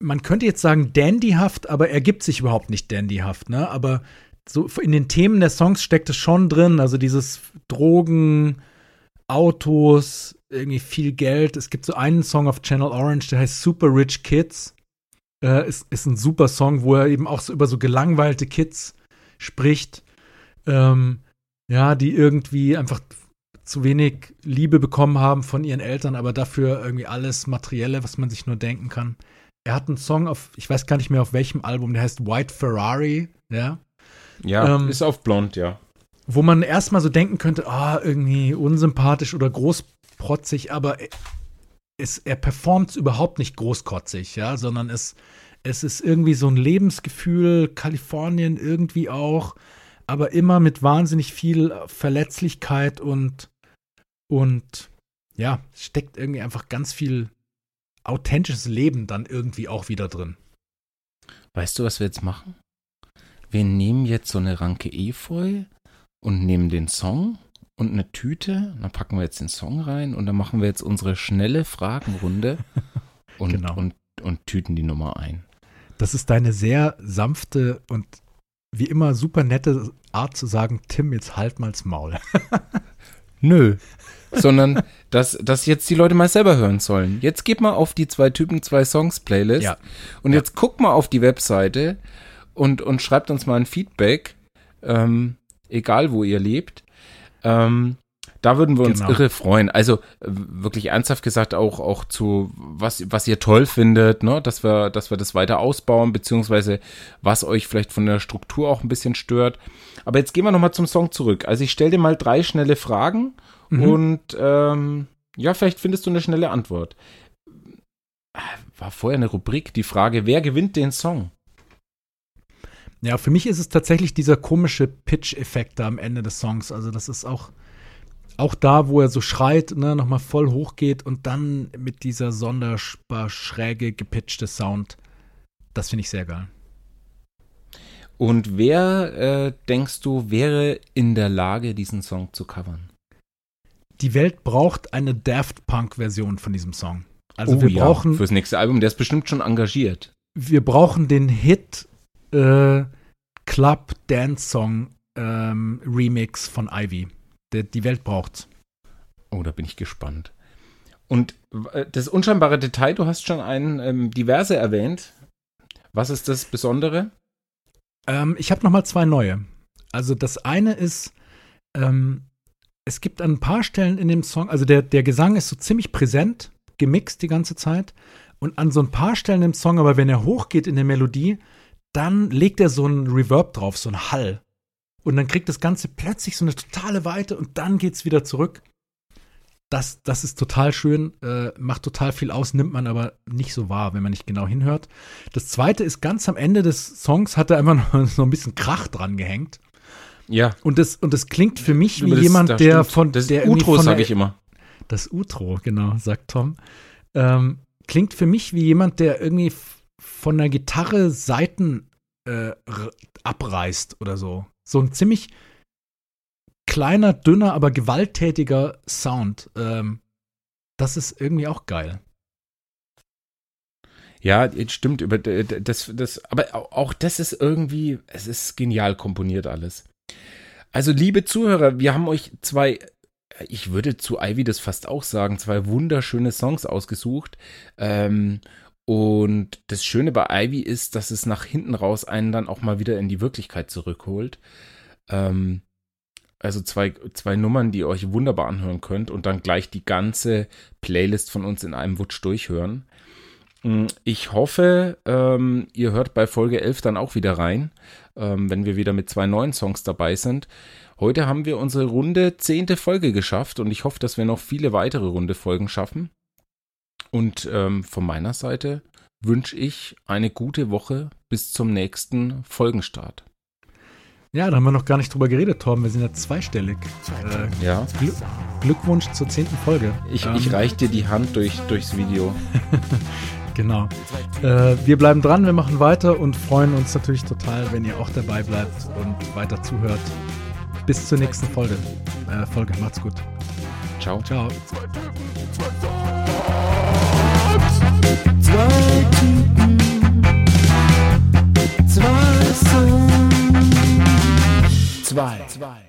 man könnte jetzt sagen dandyhaft, aber er gibt sich überhaupt nicht dandyhaft, ne? Aber so in den Themen der Songs steckt es schon drin, also dieses Drogen, Autos, irgendwie viel Geld. Es gibt so einen Song auf Channel Orange, der heißt Super Rich Kids. Äh, ist, ist ein super Song, wo er eben auch so über so gelangweilte Kids spricht. Ähm, ja, die irgendwie einfach zu wenig Liebe bekommen haben von ihren Eltern, aber dafür irgendwie alles Materielle, was man sich nur denken kann. Er hat einen Song auf, ich weiß gar nicht mehr auf welchem Album, der heißt White Ferrari, ja ja, ähm, ist auf blond, ja. wo man erstmal so denken könnte, ah, irgendwie unsympathisch oder großprotzig, aber es, er performt überhaupt nicht großkotzig, ja, sondern es, es ist irgendwie so ein Lebensgefühl, Kalifornien irgendwie auch, aber immer mit wahnsinnig viel Verletzlichkeit und, und ja, steckt irgendwie einfach ganz viel authentisches Leben dann irgendwie auch wieder drin. Weißt du, was wir jetzt machen? Wir nehmen jetzt so eine Ranke Efeu und nehmen den Song und eine Tüte. Dann packen wir jetzt den Song rein und dann machen wir jetzt unsere schnelle Fragenrunde und, Genau. und, und tüten die Nummer ein. Das ist deine sehr sanfte und wie immer super nette Art zu sagen, Tim, jetzt halt mal's Maul. Nö. Sondern, dass, dass jetzt die Leute mal selber hören sollen. Jetzt geht mal auf die zwei Typen, zwei Songs Playlist Ja. und Ja. jetzt guck mal auf die Webseite und, und schreibt uns mal ein Feedback, ähm, egal wo ihr lebt. Ähm, da würden wir uns Genau. irre freuen. Also wirklich ernsthaft gesagt auch, auch zu, was, was ihr toll findet, ne? dass, wir, dass wir das weiter ausbauen, beziehungsweise was euch vielleicht von der Struktur auch ein bisschen stört. Aber jetzt gehen wir nochmal zum Song zurück. Also ich stelle dir mal drei schnelle Fragen Mhm. und ähm, ja, vielleicht findest du eine schnelle Antwort. War vorher eine Rubrik, die Frage, wer gewinnt den Song? Ja, für mich ist es tatsächlich dieser komische Pitch-Effekt da am Ende des Songs. Also das ist auch, auch da, wo er so schreit, ne, nochmal voll hochgeht und dann mit dieser sonderbar schräge, gepitchte Sound. Das finde ich sehr geil. Und wer, äh, denkst du, wäre in der Lage, diesen Song zu covern? Die Welt braucht eine Daft Punk-Version von diesem Song. Also Oh wir ja, brauchen fürs nächste Album, der ist bestimmt schon engagiert. wir brauchen den Hit äh, Club Dance Song ähm, Remix von Ivy. Die Welt braucht's. Oh, da bin ich gespannt. Und äh, das unscheinbare Detail, du hast schon ein ähm, diverse erwähnt. Was ist das Besondere? Ähm, ich habe noch mal zwei neue. Also das eine ist, ähm, es gibt an ein paar Stellen in dem Song, also der, der Gesang ist so ziemlich präsent, gemixt die ganze Zeit. Und an so ein paar Stellen im Song, aber wenn er hochgeht in der Melodie, dann legt er so einen Reverb drauf, so einen Hall. Und dann kriegt das Ganze plötzlich so eine totale Weite und dann geht's wieder zurück. das, das ist total schön, äh, macht total viel aus, nimmt man aber nicht so wahr, wenn man nicht genau hinhört. Das zweite ist ganz am Ende des Songs hat er einfach noch so ein bisschen Krach dran gehängt. Ja. Und das, und das klingt für mich wie Das- jemand, der stimmt. von das der Utro sage ich immer. Das Utro, genau, sagt Tom. Ähm, klingt für mich wie jemand, der irgendwie von der Gitarre Seiten äh, abreißt oder so. So ein ziemlich kleiner, dünner, aber gewalttätiger Sound. Ähm, das ist irgendwie auch geil. Ja, stimmt über das, das, aber au- auch das ist irgendwie, es ist genial komponiert alles. Also, liebe Zuhörer, wir haben euch zwei, ich würde zu Ivy das fast auch sagen, zwei wunderschöne Songs ausgesucht. Ähm, und das Schöne bei Ivy ist, dass es nach hinten raus einen dann auch mal wieder in die Wirklichkeit zurückholt. Ähm, also zwei, zwei Nummern, die ihr euch wunderbar anhören könnt und dann gleich die ganze Playlist von uns in einem Wutsch durchhören. Mm, Ich hoffe, ähm, ihr hört bei Folge 11 dann auch wieder rein, ähm, wenn wir wieder mit zwei neuen Songs dabei sind. Heute haben wir unsere runde zehnte Folge geschafft und ich hoffe, dass wir noch viele weitere runde Folgen schaffen. Und ähm, von meiner Seite wünsche ich eine gute Woche bis zum nächsten Folgenstart. Ja, da haben wir noch gar nicht drüber geredet, Torben. Wir sind ja zweistellig. Äh, Ja, Glück, Glückwunsch zur zehnten Folge. ich, Ähm, ich reich dir die Hand durch, durchs Video. Genau. Äh, wir bleiben dran, wir machen weiter und freuen uns natürlich total, wenn ihr auch dabei bleibt und weiter zuhört. Bis zur nächsten Folge. Äh, Folge. Macht's gut. Ciao. Ciao. Zwei Typen, zwei Songs. Zwei.